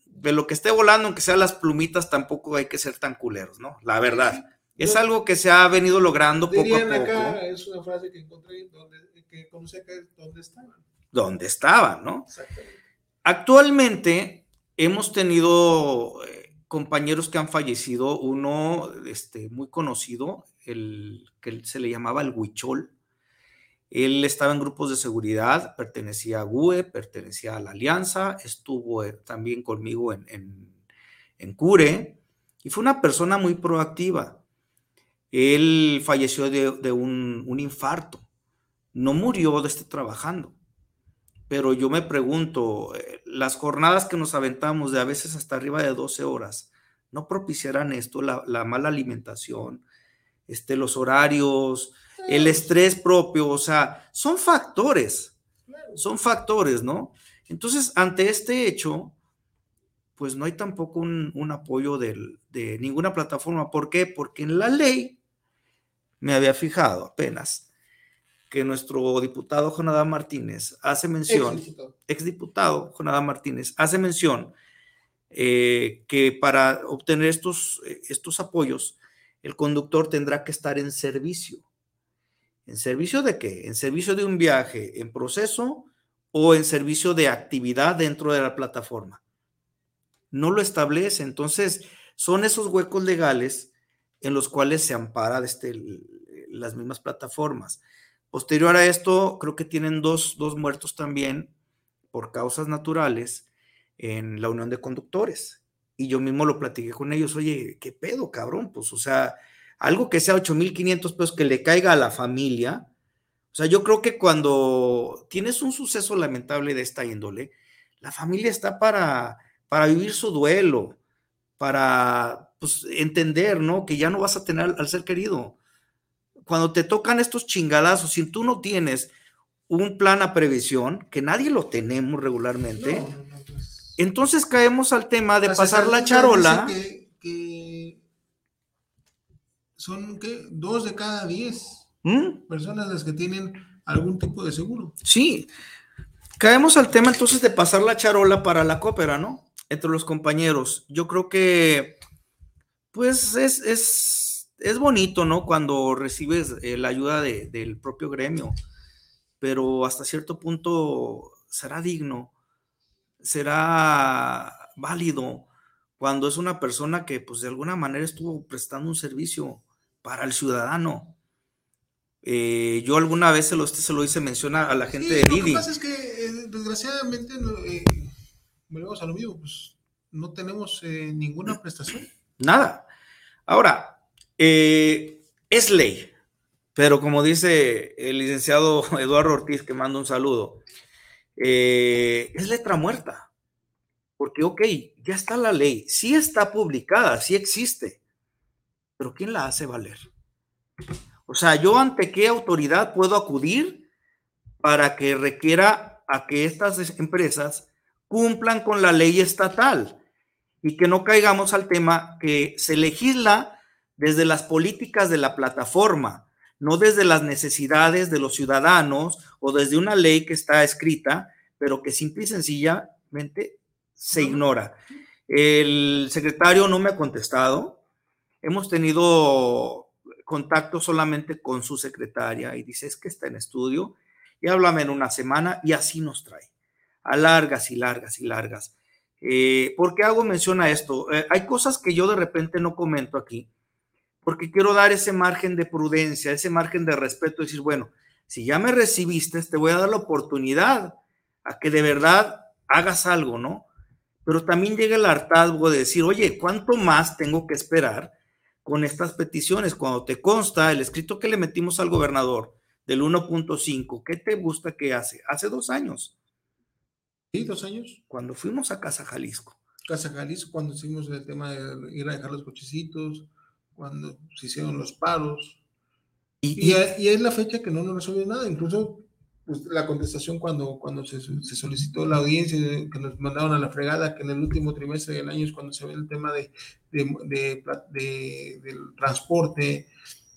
de lo que esté volando, aunque sean las plumitas, tampoco hay que ser tan culeros, ¿no? La verdad. Es algo que se ha venido logrando poco a poco. Acá, es una frase que encontré donde, que conoce acá, ¿dónde estaban? ¿Dónde estaban, no? Exactamente. Actualmente hemos tenido eh, compañeros que han fallecido, uno este, muy conocido, el que se le llamaba el Huichol. Él estaba en grupos de seguridad, pertenecía a GUE, pertenecía a la Alianza, estuvo eh, también conmigo en, en, Cure y fue una persona muy proactiva. Él falleció de, un, un, infarto, no murió de estar trabajando pero yo me pregunto, eh, las jornadas que nos aventamos de a veces hasta arriba de 12 horas, ¿no propiciarán esto, la, mala alimentación, este, los horarios, el estrés propio? O sea, son factores, son factores, ¿no? Entonces, ante este hecho, pues no hay tampoco un, apoyo de ninguna plataforma. ¿Por qué? Porque en la ley, me había fijado apenas, que nuestro diputado Jonadá Martínez hace mención, exdiputado Jonadá Martínez hace mención eh, que para obtener estos, estos apoyos, el conductor tendrá que estar en servicio. ¿En servicio de qué? En servicio de un viaje en proceso o en servicio de actividad dentro de la plataforma. No lo establece. Entonces, son esos huecos legales en los cuales se ampara este, las mismas plataformas. Posterior a esto, creo que tienen dos, muertos también por causas naturales en la unión de conductores. Y yo mismo lo platiqué con ellos, oye, ¿qué pedo, cabrón? Pues, o sea, algo que sea 8.500 pesos que le caiga a la familia. O sea, yo creo que cuando tienes un suceso lamentable de esta índole, la familia está para, para vivir su duelo, para pues, entender, ¿no? Que ya no vas a tener al ser querido cuando te tocan estos chingadazos, si tú no tienes un plan a previsión, que nadie lo tenemos regularmente, pues. entonces caemos al tema de pasar la charola. son dos de cada diez ¿Mm? personas las que tienen algún tipo de seguro. Sí, caemos al tema entonces de pasar la charola para la cópera, ¿no? Entre los compañeros. Yo creo que, pues, es, es es bonito, ¿no? Cuando recibes eh, la ayuda del propio gremio, pero hasta cierto punto será digno, será válido cuando es una persona que pues de alguna manera estuvo prestando un servicio para el ciudadano. Eh, yo alguna vez se lo, se lo hice mencionar a la gente de Didi. Lo que pasa es que eh, desgraciadamente, volvemos a lo mismo, pues no tenemos ninguna prestación. Nada. Ahora, eh, es ley, pero como dice el licenciado <laughs> Eduardo Ortiz, que manda un saludo, eh, es letra muerta. Porque, ok, ya está la ley, sí está publicada, sí existe, pero ¿quién la hace valer? O sea, ¿yo ante qué autoridad puedo acudir para que requiera a que estas empresas cumplan con la ley estatal y que no caigamos al tema que se legisla desde las políticas de la plataforma, no desde las necesidades de los ciudadanos o desde una ley que está escrita, pero que simple y sencillamente se ignora. El secretario no me ha contestado. Hemos tenido contacto solamente con su secretaria y dice, es que está en estudio y háblame en una semana y así nos trae, a largas y largas y largas. Eh, ¿Por qué hago mención a esto? Eh, hay cosas que yo de repente no comento aquí, porque quiero dar ese margen de prudencia, ese margen de respeto, decir, bueno, si ya me recibiste, te voy a dar la oportunidad a que de verdad hagas algo, ¿no? Pero también llega el hartazgo de decir, oye, ¿cuánto más tengo que esperar con estas peticiones? Cuando te consta el escrito que le metimos al gobernador del 1.5, ¿qué te gusta que hace? Hace dos años. Sí, dos años. Cuando fuimos a Casa Jalisco. Casa Jalisco, cuando hicimos el tema de ir a dejar los cochecitos, cuando se hicieron los paros. Y, y, es la fecha que no nos resolvió nada. Incluso pues, la contestación cuando, cuando se, se, solicitó la audiencia, que nos mandaron a la fregada, que en el último trimestre del año es cuando se ve el tema de, de, de, del transporte,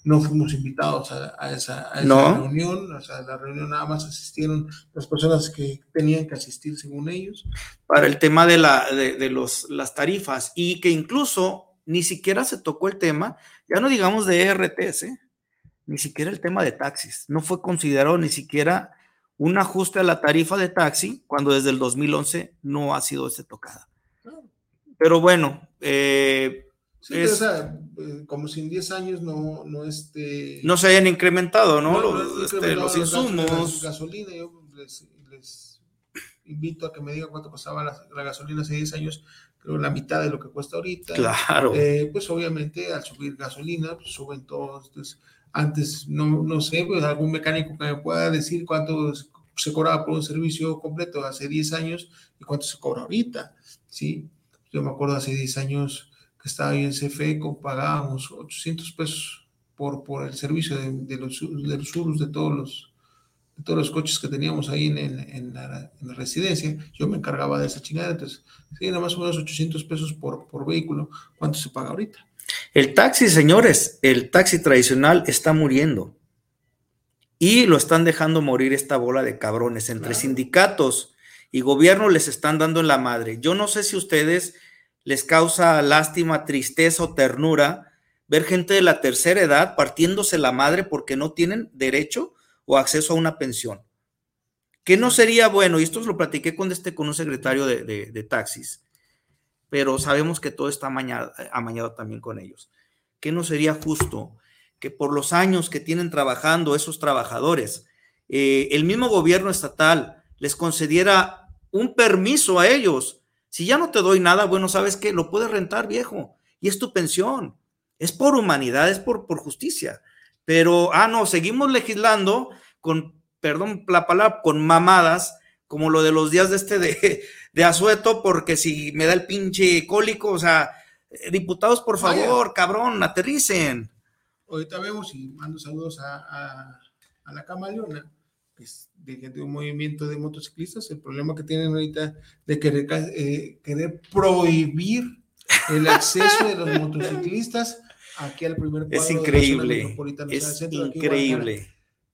no fuimos invitados a, esa, reunión, o sea, a la reunión nada más asistieron las personas que tenían que asistir según ellos. Para el tema de, la, de, los, las tarifas y que incluso ni siquiera se tocó el tema, ya no digamos de ERTs, ¿eh? ni siquiera el tema de taxis, no fue considerado ni siquiera un ajuste a la tarifa de taxi cuando desde el 2011 no ha sido este tocada. Pero bueno, eh, eh, como si en 10 años no, no, este, no se hayan incrementado, ¿no? Este, los, insumos. gasolina, yo les, invito a que me digan cuánto costaba la, gasolina hace 10 años, creo la mitad de lo que cuesta ahorita. Claro. Eh, pues obviamente al subir gasolina, pues suben todos. Entonces, antes, no, no sé, pues algún mecánico que me pueda decir cuánto se cobraba por un servicio completo hace 10 años y cuánto se cobra ahorita, ¿sí? Yo me acuerdo hace 10 años que estaba ahí en CFE, pagábamos 800 pesos por, por el servicio de, los, de los surus de todos los, de todos los coches que teníamos ahí en, en, la, en, la, residencia. Yo me encargaba de esa chingada, entonces, sí, era más o menos 800 pesos por, por vehículo. ¿Cuánto se paga ahorita? El taxi, señores, el taxi tradicional está muriendo. Y lo están dejando morir esta bola de cabrones. Entre sindicatos y gobierno les están dando en la madre. Yo no sé si ustedes les causa lástima, tristeza o ternura ver gente de la tercera edad partiéndose la madre porque no tienen derecho o acceso a una pensión. Que no sería bueno, y esto lo platiqué con, este, con un secretario de, taxis, pero sabemos que todo está amañado, también con ellos. ¿Qué no sería justo que por los años que tienen trabajando esos trabajadores, eh, el mismo gobierno estatal les concediera un permiso a ellos? Si ya no te doy nada, bueno, sabes que lo puedes rentar, viejo, y es tu pensión. Es por humanidad, es por, por justicia. Pero, ah, no, seguimos legislando con, perdón la palabra, con mamadas, como lo de los días de este de, de asueto porque si me da el pinche cólico, o sea, eh, diputados, por favor, cabrón, aterricen. Ahorita vemos y mando saludos a, a, la Camaleona, que es de un movimiento de motociclistas, el problema que tienen ahorita de querer, eh, querer prohibir el acceso de los motociclistas aquí al primer cuadro. Es increíble, es increíble.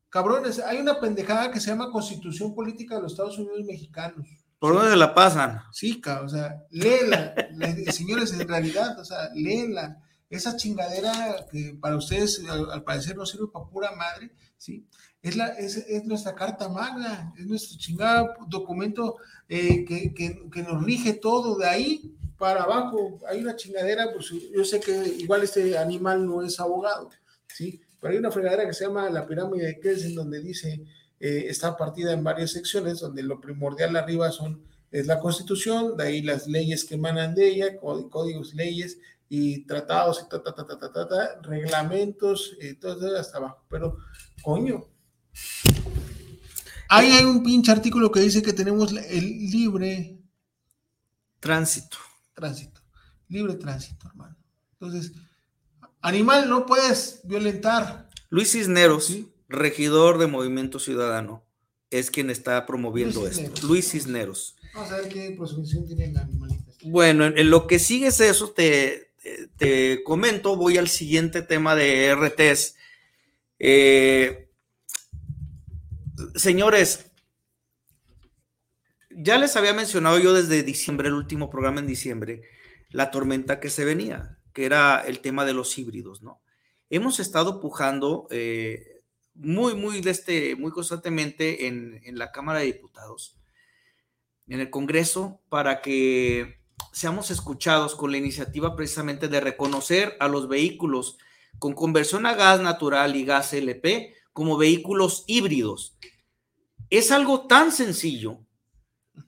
Cabrones, hay una pendejada que se llama Constitución Política de los Estados Unidos Mexicanos. ¿Por dónde la pasan? Sí, o sea, léela, <laughs> señores, en realidad, o sea, léela. Esa chingadera que para ustedes al, parecer no sirve para pura madre, ¿sí? Es, la, es, es nuestra carta magna, es nuestro chingado documento eh, que, que, que, nos rige todo de ahí para abajo. Hay una chingadera, pues yo sé que igual este animal no es abogado, ¿sí? Pero hay una fregadera que se llama la pirámide de Kelsen, donde dice eh, está partida en varias secciones, donde lo primordial arriba son, es la constitución, de ahí las leyes que emanan de ella, códigos, leyes y tratados, y ta, ta, ta, reglamentos, eh, todo hasta abajo. Pero, coño, ahí hay un pinche artículo que dice que tenemos el libre tránsito. Tránsito, libre tránsito, hermano. Entonces, animal no puedes violentar. Luis Cisneros, ¿Sí? regidor de Movimiento Ciudadano, es quien está promoviendo esto. Luis Cisneros. Vamos a ver qué presunción tienen animalistas. Bueno, en, lo que sigue es eso, te, te, comento, voy al siguiente tema de RTs. Eh, señores, ya les había mencionado yo desde diciembre, el último programa en diciembre, la tormenta que se venía, que era el tema de los híbridos, ¿no? hemos estado pujando eh, muy, muy, de este, muy constantemente en, en la Cámara de Diputados, en el Congreso, para que seamos escuchados con la iniciativa precisamente de reconocer a los vehículos con conversión a gas natural y gas LP como vehículos híbridos. Es algo tan sencillo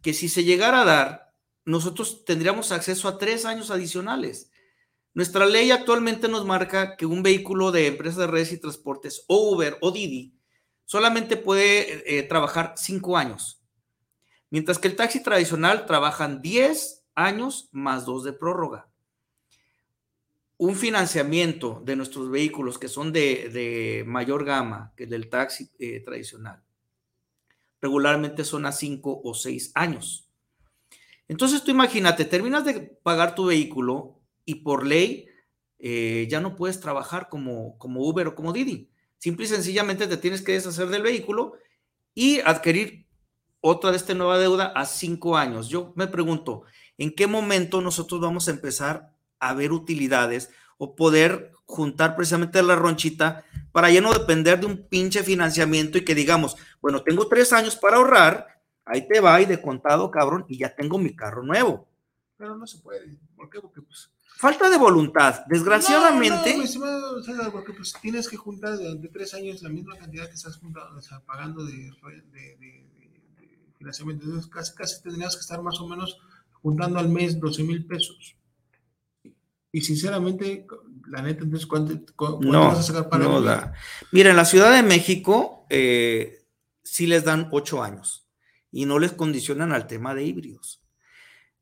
que si se llegara a dar, nosotros tendríamos acceso a tres años adicionales. Nuestra ley actualmente nos marca que un vehículo de empresas de redes y transportes o Uber o Didi solamente puede eh, trabajar cinco años, mientras que el taxi tradicional trabajan 10 años más dos de prórroga. Un financiamiento de nuestros vehículos que son de, mayor gama que el del taxi eh, tradicional, regularmente son a cinco o seis años. Entonces tú imagínate, terminas de pagar tu vehículo y por ley eh, ya no puedes trabajar como, como Uber o como Didi. Simple y sencillamente te tienes que deshacer del vehículo y adquirir otra de esta nueva deuda a cinco años. Yo me pregunto, ¿en qué momento nosotros vamos a empezar a ver utilidades o poder juntar precisamente la ronchita para ya no depender de un pinche financiamiento y que digamos, bueno, tengo tres años para ahorrar, ahí te va y de contado, cabrón, y ya tengo mi carro nuevo. Pero no se puede. ¿Por qué? Porque pues Falta de voluntad, desgraciadamente. No, porque pues tienes que juntar durante tres años la misma cantidad que estás juntando, o sea, pagando de, financiamiento. Entonces casi, casi tendrías que estar más o menos juntando al mes 12 mil pesos. Y sinceramente, la neta, entonces, ¿cuánto, no, vas a sacar para no da. Mira, en la Ciudad de México eh, sí les dan ocho años y no les condicionan al tema de híbridos.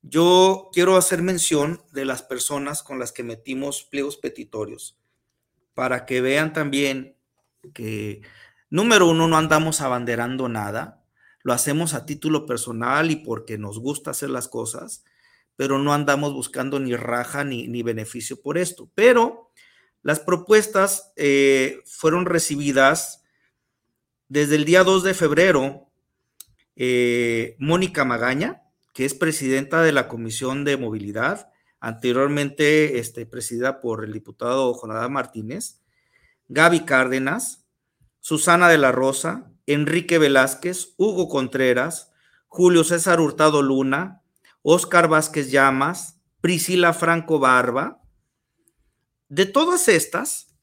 Yo quiero hacer mención de las personas con las que metimos pliegos petitorios para que vean también que, número uno, no andamos abanderando nada, lo hacemos a título personal y porque nos gusta hacer las cosas, pero no andamos buscando ni raja ni, ni beneficio por esto. Pero las propuestas eh, fueron recibidas desde el día 2 de febrero. Eh, Mónica Magaña, que es presidenta de la Comisión de Movilidad, anteriormente este, presidida por el diputado Jonadá Martínez, Gaby Cárdenas, Susana de la Rosa, Enrique Velázquez, Hugo Contreras, Julio César Hurtado Luna, Óscar Vázquez Llamas, Priscila Franco Barba. De todas estas,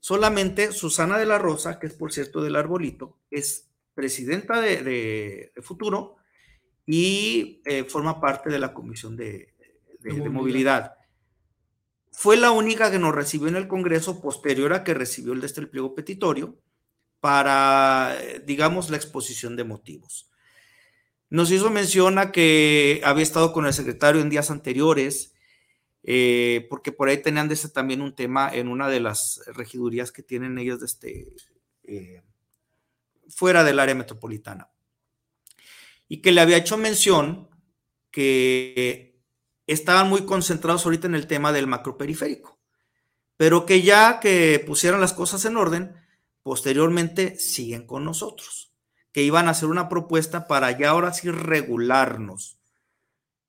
solamente Susana de la Rosa, que es por cierto del Arbolito, es presidenta de, de Futuro, y eh, forma parte de la Comisión de, movilidad. Fue la única que nos recibió en el Congreso posterior a que recibió el de este pliego petitorio para, eh, digamos, la exposición de motivos. Nos hizo mención a que había estado con el secretario en días anteriores, eh, porque por ahí tenían también un tema en una de las regidurías que tienen ellos este, fuera del área metropolitana. Y que le había hecho mención que estaban muy concentrados ahorita en el tema del macroperiférico, pero que ya que pusieran las cosas en orden, posteriormente siguen con nosotros, que iban a hacer una propuesta para ya ahora sí regularnos.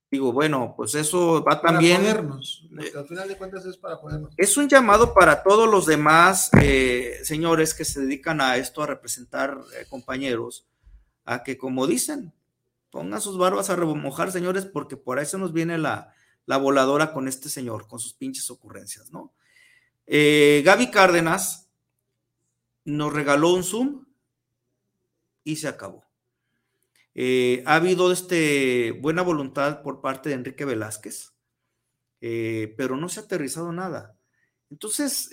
Digo, bueno, pues eso va también. Para podernos. Al final de cuentas es para podernos. Es un llamado para todos los demás eh, señores que se dedican a esto, a representar eh, compañeros, a que, como dicen, Pongan sus barbas a remojar, señores, porque por ahí se nos viene la, voladora con este señor, con sus pinches ocurrencias, ¿no? Eh, Gaby Cárdenas nos regaló un Zoom y se acabó. Eh, ha habido este, buena voluntad por parte de Enrique Velázquez, eh, pero no se ha aterrizado nada. Entonces.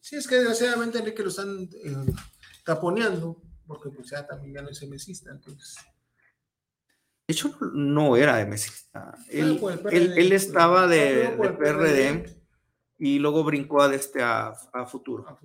sí, es que desgraciadamente Enrique lo están taponeando, porque pues ya también ya no es mesista, entonces. De hecho, no era de Mesista. Él, él, estaba de, PRD, y luego brincó a, este, a, futuro.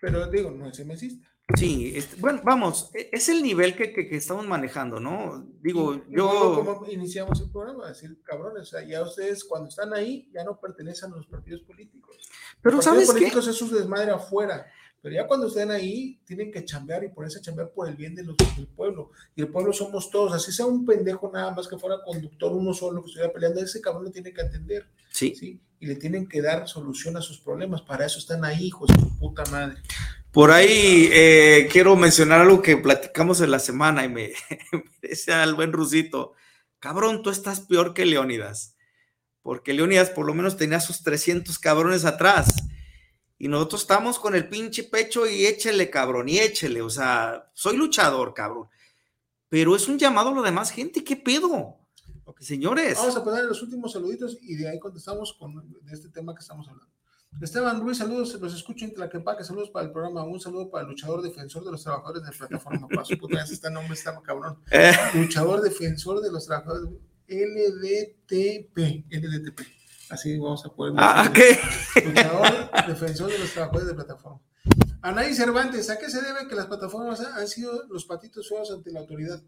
Pero digo, no es mesista. Sí, este, bueno, vamos, e, es el nivel que, que, estamos manejando, ¿no? Digo, yo... ¿Cómo iniciamos el programa? Decir, cabrones, o sea, ya ustedes cuando están ahí ya no pertenecen a los partidos políticos. Pero los ¿sabes políticos es su desmadre afuera. Pero ya cuando estén ahí, tienen que chambear y ponerse a chambear por el bien de los, del pueblo. Y el pueblo somos todos. Así sea un pendejo nada más que fuera conductor, uno solo que estuviera peleando, ese cabrón lo tiene que atender. Sí. ¿sí? Y le tienen que dar solución a sus problemas. Para eso están ahí, hijos de su puta madre. Por ahí eh, quiero mencionar algo que platicamos en la semana y me, <laughs> me decía el buen Rusito, cabrón, tú estás peor que Leónidas, porque Leónidas por lo menos tenía sus 300 cabrones atrás y nosotros estamos con el pinche pecho y échele, cabrón, y échele. O sea, soy luchador, cabrón. Pero es un llamado a lo demás gente. ¿Qué pedo? Señores. Vamos a poner los últimos saluditos y de ahí contestamos con este tema que estamos hablando. Esteban Ruiz, saludos, los escucho en Tlaquepaque, saludos para el programa, un saludo para el luchador defensor de los trabajadores de la plataforma. Para su puta, este nombre está cabrón. <laughs> Eh. Luchador defensor de los trabajadores LDTP, LDTP. Así vamos a poder. Ah, ¿qué? Luchador, defensor de los trabajadores de plataforma. Anaí Cervantes, ¿a qué se debe que las plataformas han sido los patitos feos ante la autoridad?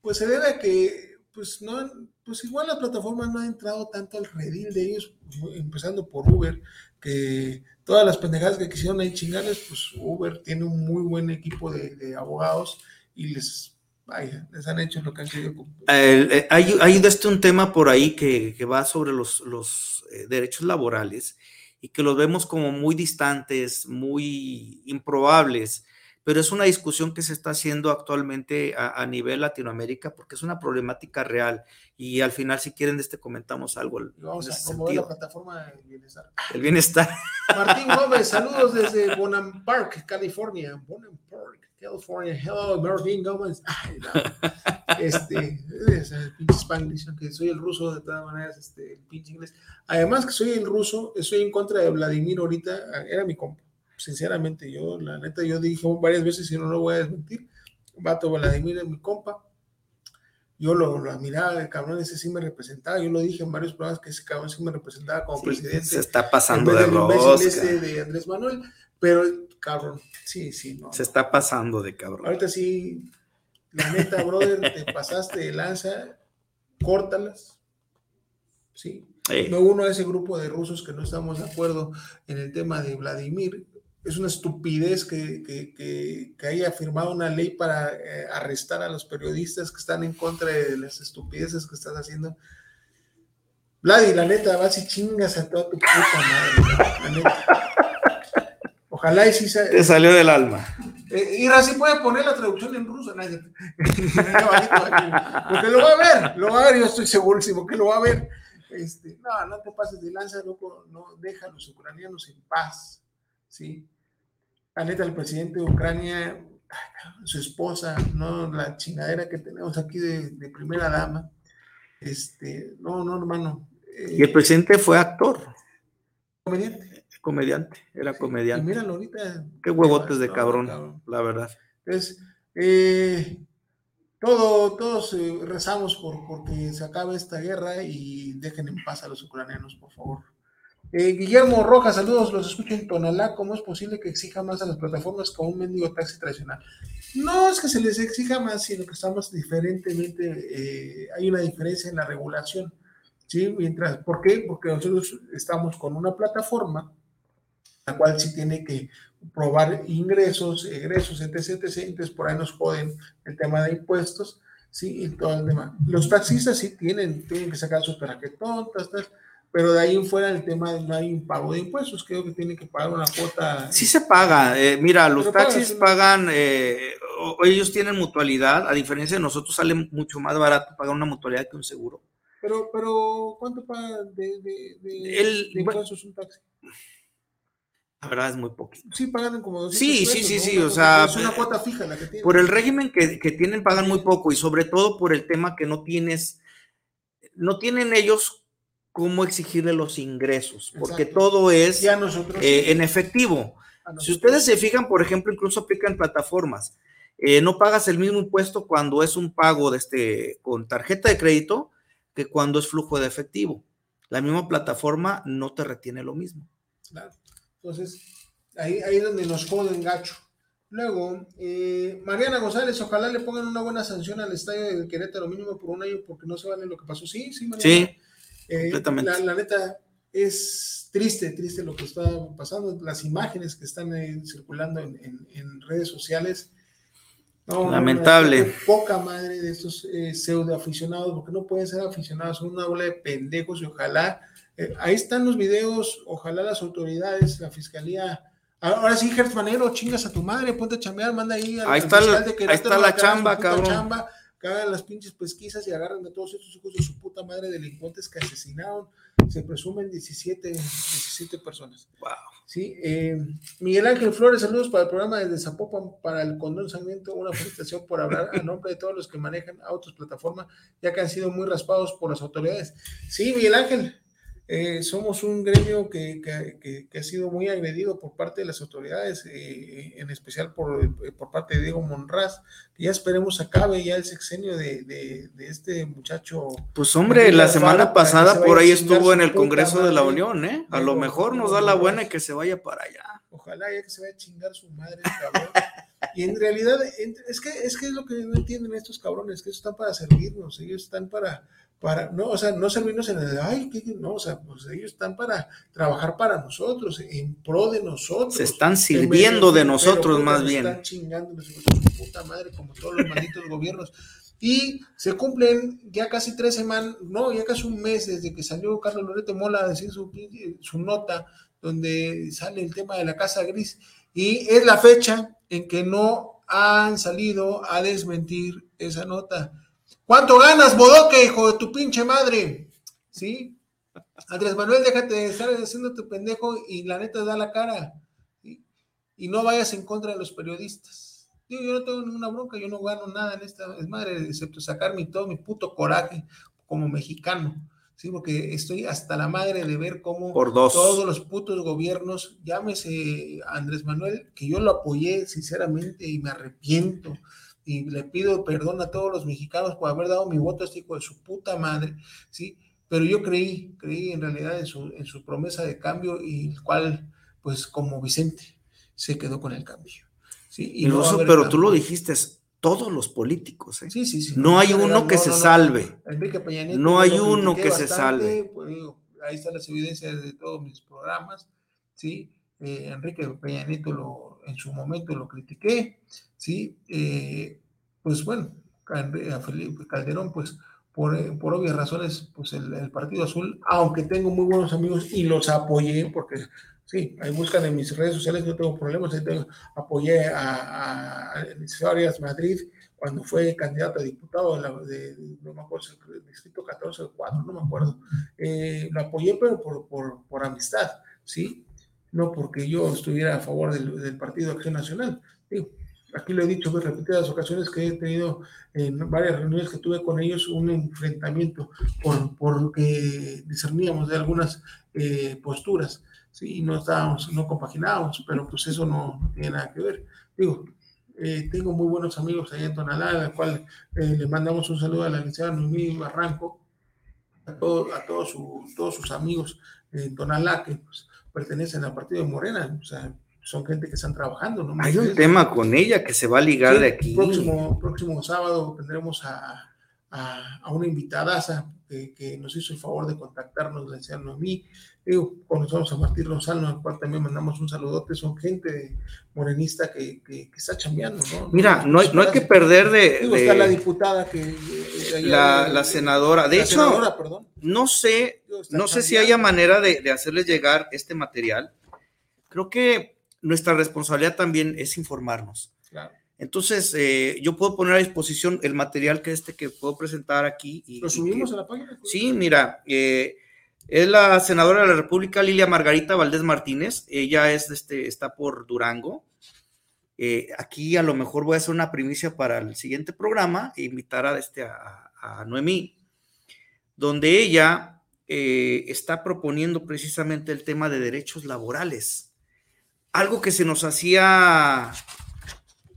Pues se debe a que, pues no, pues igual la plataforma no ha entrado tanto al redil de ellos, empezando por Uber, que todas las pendejadas que quisieron ahí chingarles, pues Uber tiene un muy buen equipo de, abogados y les vaya, les han hecho lo que han querido. Eh, hay, hay este un tema por ahí que, que va sobre los, los eh, derechos laborales y que los vemos como muy distantes, muy improbables, pero es una discusión que se está haciendo actualmente a, a nivel Latinoamérica porque es una problemática real y al final si quieren de este comentamos algo. Vamos a promover la plataforma del bienestar. El bienestar. Martín <laughs> Gómez, saludos desde Bonham Park, California. Bonham Park. California, hello, Martin Gómez. Ay, no. Este, es el pinche Spanglish, aunque soy el ruso de todas maneras, este, el pinche inglés. Además que soy el ruso, estoy en contra de Vladimir ahorita, era mi compa. Sinceramente, yo, la neta, yo dije varias veces y no lo voy a desmentir. Vato Vladimir es mi compa. Yo lo, lo admiraba, el cabrón ese sí me representaba. Yo lo dije en varios programas que ese cabrón sí me representaba como presidente. Se está pasando de rosca. Este de Andrés Manuel, pero cabrón. Sí, sí, no. Se está pasando de cabrón. Ahorita sí, la neta, brother, te <laughs> pasaste de lanza, córtalas. Sí. Me uno a ese grupo de rusos que no estamos de acuerdo en el tema de Vladimir. Es una estupidez que, que, que, haya firmado una ley para eh, arrestar a los periodistas que están en contra de las estupideces que estás haciendo. Vladi, la neta, vas y chingas a toda tu puta madre. La neta. Ojalá y sí se... Te salió del alma. Eh, Ira, sí puede poner la traducción en ruso. Nadie. <laughs> Porque lo va a ver, lo va a ver, yo estoy segurísimo que lo va a ver. Este, no, no te pases de lanza, loco, no, deja a los ucranianos en paz. ¿sí? La neta, el presidente de Ucrania, su esposa, no la chingadera que tenemos aquí de, de primera dama. Este, no, no, hermano. y el presidente fue actor. Comediante comediante, era comediante. Y míralo ahorita. Qué huevotes de cabrón, la verdad. Entonces, eh, todo, todos eh, rezamos por porque se acabe esta guerra y dejen en paz a los ucranianos, por favor. Eh, Guillermo Rojas, saludos, los escucho en Tonalá. ¿Cómo es posible que exija más a las plataformas que un mendigo taxi tradicional? No es que se les exija más, sino que estamos diferentemente, hay una diferencia en la regulación. ¿sí? Mientras, ¿Por qué? Porque nosotros estamos con una plataforma la cual sí tiene que probar ingresos, egresos, etc, etc. Entonces por ahí nos joden el tema de impuestos, sí, y todo el demás. Los taxistas sí tienen, tienen que sacar sus paraquetontas, pero de ahí en fuera el tema de no hay un pago de impuestos, creo que tienen que pagar una cuota. Sí se paga, eh, mira, los taxis pagan, eh, ellos tienen mutualidad, a diferencia de nosotros sale mucho más barato pagar una mutualidad que un seguro. Pero, pero ¿cuánto paga de, de, impuestos un taxi? La verdad es muy poquito. Sí, pagan como Sí, sí, sí, sí, o sea. Es una cuota fija la que tienen. Por el régimen que, que, tienen, pagan muy poco y sobre todo por el tema que no tienes, no tienen ellos cómo exigirle los ingresos, porque todo es eh, en efectivo. Si ustedes se fijan, por ejemplo, incluso aplican plataformas. Eh, no pagas el mismo impuesto cuando es un pago de este, con tarjeta de crédito que cuando es flujo de efectivo. La misma plataforma no te retiene lo mismo. Claro. Entonces, ahí, ahí es donde nos joden gacho. Luego, eh, Mariana González, ojalá le pongan una buena sanción al estadio de Querétaro mínimo por un año porque no se vale lo que pasó. Sí, sí, Mariana. Sí, eh, La, la, neta, es triste, triste lo que está pasando, las imágenes que están circulando en, redes sociales. Lamentable. poca madre de estos eh, pseudo aficionados, porque no pueden ser aficionados, son una bola de pendejos y ojalá, eh, ahí están los videos, ojalá las autoridades, la fiscalía, ahora sí, Gertz Manero, chingas a tu madre, ponte a chambear, manda ahí al, ahí está, ahí está la chamba, cabrón. que hagan las pinches pesquisas y agarren a todos estos hijos de su puta madre delincuentes que asesinaron se presumen 17, 17 personas. Wow. Sí, eh, Miguel Ángel Flores, saludos para el programa desde Zapopan para el condón una felicitación por hablar a nombre de todos los que manejan autos plataforma, ya que han sido muy raspados por las autoridades. Sí, Miguel Ángel, eh, somos un gremio que, ha sido muy agredido por parte de las autoridades, eh, en especial por, por, parte de Diego Monraz. Ya esperemos acabe ya el sexenio de, este muchacho. Pues hombre, la semana pasada por ahí estuvo en el Congreso de la Unión, ¿eh? A lo mejor nos da la buena y que se vaya para allá. Ojalá ya que se vaya a chingar su madre, cabrón. <laughs> y en realidad, es que, es que es lo que no entienden estos cabrones, que ellos están para servirnos, ellos están para para, no, o sea, no servirnos en el, ay, ¿qué? no, o sea, pues ellos están para trabajar para nosotros, en pro de nosotros. Se están sirviendo de nosotros más bien. Están chingando su puta madre, como todos los malditos <laughs> gobiernos. Y se cumplen ya casi tres semanas, no, ya casi un mes desde que salió Carlos Loreto Mola a decir su, su nota, donde sale el tema de la Casa Gris, y es la fecha en que no han salido a desmentir esa nota ¿Cuánto ganas, Bodoque, hijo de tu pinche madre? ¿Sí? Andrés Manuel, déjate de estar haciendo tu pendejo y la neta da la cara. Y no vayas en contra de los periodistas. yo no tengo ninguna bronca, yo no gano nada en esta es madre, excepto sacarme todo mi puto coraje como mexicano. Sí, porque estoy hasta la madre de ver cómo todos los putos gobiernos, llámese Andrés Manuel, que yo lo apoyé sinceramente y me arrepiento y le pido perdón a todos los mexicanos por haber dado mi voto a este hijo de su puta madre, ¿sí? Pero yo creí, creí en realidad en su, en su promesa de cambio y el cual, pues como Vicente, se quedó con el cambio. ¿sí? Y no pero tú lo dijiste, todos los políticos. ¿eh? Sí, sí, sí. No, hay uno que se salve. Enrique Peña Nieto, no hay uno que se salve. Pues, ahí están las evidencias de todos mis programas. ¿sí? Eh, Enrique Peña Nieto lo, en su momento lo critiqué, ¿sí? Eh, pues bueno, a Felipe Calderón, pues por, por obvias razones, pues el, Partido Azul, aunque tengo muy buenos amigos y los apoyé, porque sí, ahí buscan en mis redes sociales, no tengo problemas, apoyé a, a Arias Madrid cuando fue candidato a diputado de, no me acuerdo, el distrito 14 o 4, no me acuerdo, eh, lo apoyé, pero por, por, por amistad, ¿sí? no porque yo estuviera a favor del, Partido Acción Nacional. aquí lo he dicho en repetidas ocasiones que he tenido en varias reuniones que tuve con ellos un enfrentamiento por, por que discerníamos de algunas eh, posturas. Sí, no estábamos, no compaginábamos, pero pues eso no, tiene nada que ver. Digo, eh, tengo muy buenos amigos allá en Tonalá, al cual eh, le mandamos un saludo a la licenciada Noemí Barranco, a, todo, a todos, todos sus amigos en Tonalá, que pues, pertenecen al partido de Morena, o sea, son gente que están trabajando. ¿no? Hay un tema con ella que se va a ligar de aquí. Próximo, próximo sábado tendremos a, a, una invitada que, que, nos hizo el favor de contactarnos, la anciano a mí. Digo, conocemos a Martín Rosano, al cual también mandamos un saludote. Son gente morenista que, que, está chambeando, ¿no? Mira, no, hay, no hay que perder de. Digo, está la diputada que. la, la, senadora. De hecho, no sé no sé si haya manera de, hacerles llegar este material. Creo que nuestra responsabilidad también es informarnos. Entonces, eh, yo puedo poner a disposición el material que este que puedo presentar aquí. Y, ¿Lo subimos a la página? Sí, mira, eh, es la senadora de la República, Lilia Margarita Valdés Martínez. Ella es, este, está por Durango. Eh, aquí a lo mejor voy a hacer una primicia para el siguiente programa e invitar a, este, a, a Noemí, donde ella eh, está proponiendo precisamente el tema de derechos laborales. Algo que se nos hacía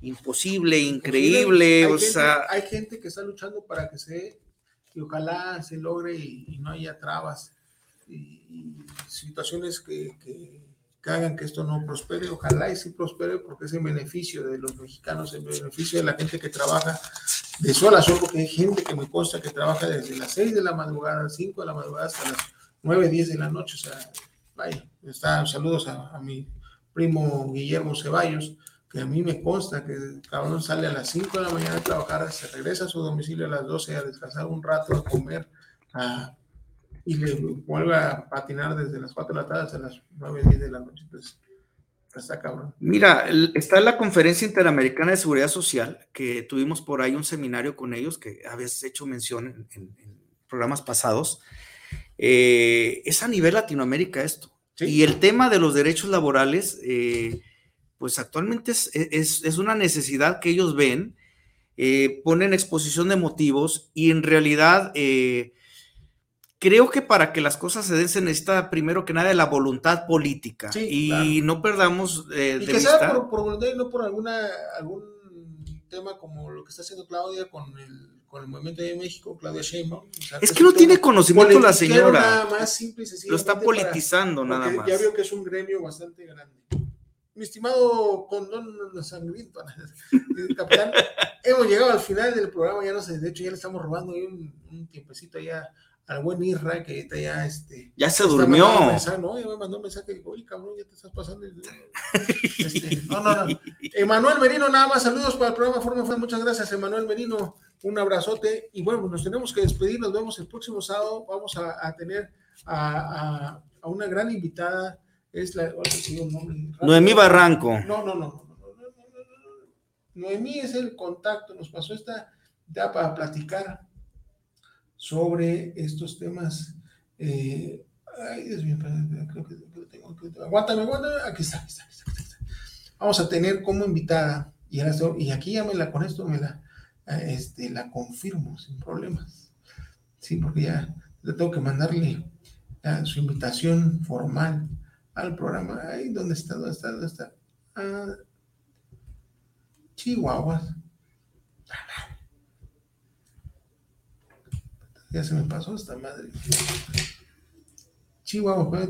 imposible, increíble. Hay, o gente, sea, hay gente que está luchando para que se, y ojalá se logre y, no haya trabas situaciones que, hagan que esto no prospere. Ojalá y sí prospere porque es en beneficio de los mexicanos, en beneficio de la gente que trabaja de sol a sol, porque hay gente que me consta que trabaja desde las 6 de la madrugada, 5 de la madrugada hasta las 9, 10 de la noche, o sea, vaya, está, saludos a, a mi primo Guillermo Ceballos, que a mí me consta que el cabrón sale a las 5 de la mañana a trabajar, se regresa a su domicilio a las 12 a descansar un rato, a comer, y le vuelve a patinar desde las 4 de la tarde hasta las 9, 10 de la noche. Entonces, está cabrón. Mira, está la Conferencia Interamericana de Seguridad Social, que tuvimos por ahí un seminario con ellos, que habías hecho mención en, programas pasados. Eh, es a nivel Latinoamérica esto. Y el tema de los derechos laborales, eh, pues actualmente es, es, una necesidad que ellos ven, eh, ponen exposición de motivos y en realidad eh, creo que para que las cosas se den se necesita primero que nada la voluntad política y no perdamos eh, y que sea por, voluntad y no por alguna, algún tema como lo que está haciendo Claudia con el con el movimiento de México, Claudia Sheinbaum. es que no tiene conocimiento la señora. Nada más simple y Lo está politizando nada más. Ya veo que es un gremio bastante grande mi estimado condón sangriento, <laughs> capitán, hemos llegado al final del programa, ya no sé, de hecho ya le estamos robando ahí un, tiempecito ya al buen Irra, que está ya este. Ya se durmió. ¿no? Ya me mandó un mensaje oye, cabrón, ya te estás pasando. Este, no, no, no. Emanuel Merino, nada más saludos para el programa Forma Fue. Muchas gracias, Emanuel Merino. Un abrazote. Y bueno, nos tenemos que despedir. Nos vemos el próximo sábado. Vamos a, tener a, a una gran invitada es la, Noemí Barranco. No, no, no, Noemí es el contacto, nos pasó esta ya para platicar sobre estos temas. Eh, ay, Dios mío, creo que, lo tengo. Aguántame, aguántame. Aquí está, aquí está, aquí está, Vamos a tener como invitada, y, y aquí ya me la, con esto me la, este, la confirmo sin problemas. Sí, porque ya le tengo que mandarle su invitación formal al programa. Ay, ¿dónde está? ¿Dónde está? ¿Dónde está? Ah, Chihuahuas. Ya se me pasó esta madre. Chihuahua.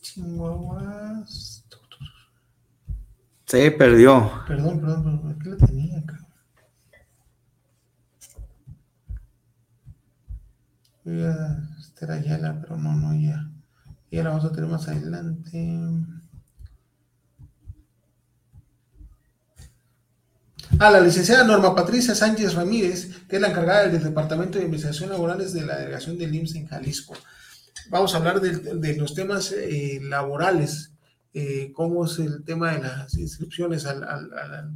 Chihuahuas. Se perdió. Perdón, perdón, perdón. ¿Qué la tenía acá? ya esta era Yala, pero no, no, ya. Y ahora vamos a tener más adelante. Ah, la licenciada Norma Patricia Sánchez Ramírez, que es la encargada del Departamento de Investigación Laborales de la Delegación del IMSS en Jalisco. Vamos a hablar de, los temas eh, laborales, eh, cómo es el tema de las inscripciones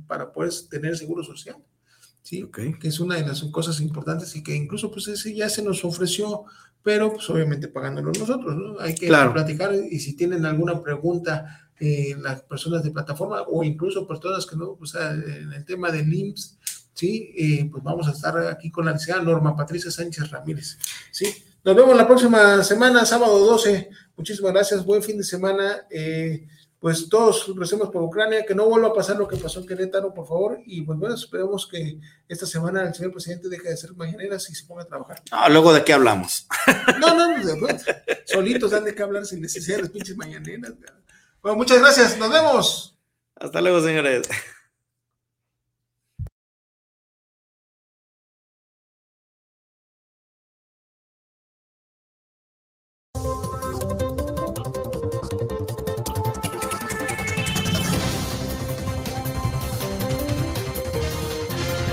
para poder tener seguro social. ¿sí? Que es una de las cosas importantes y que incluso pues ese ya se nos ofreció, pero pues obviamente pagándolo nosotros, ¿no? Hay que platicar y si tienen alguna pregunta eh, las personas de plataforma o incluso personas que no, o sea, en el tema del IMSS, ¿sí? Eh, pues vamos a estar aquí con la licenciada Norma Patricia Sánchez Ramírez, ¿sí? Nos vemos la próxima semana, sábado 12. Muchísimas gracias, buen fin de semana. Eh, pues todos recemos por Ucrania, que no vuelva a pasar lo que pasó en Querétaro, por favor, y pues bueno, esperemos que esta semana el señor presidente deje de hacer mañaneras y se ponga a trabajar. Ah, luego de qué hablamos. No, no, pues, solitos dan de qué hablar sin necesidad de las pinches mañaneras. Bueno, muchas gracias, nos vemos. Hasta luego, señores.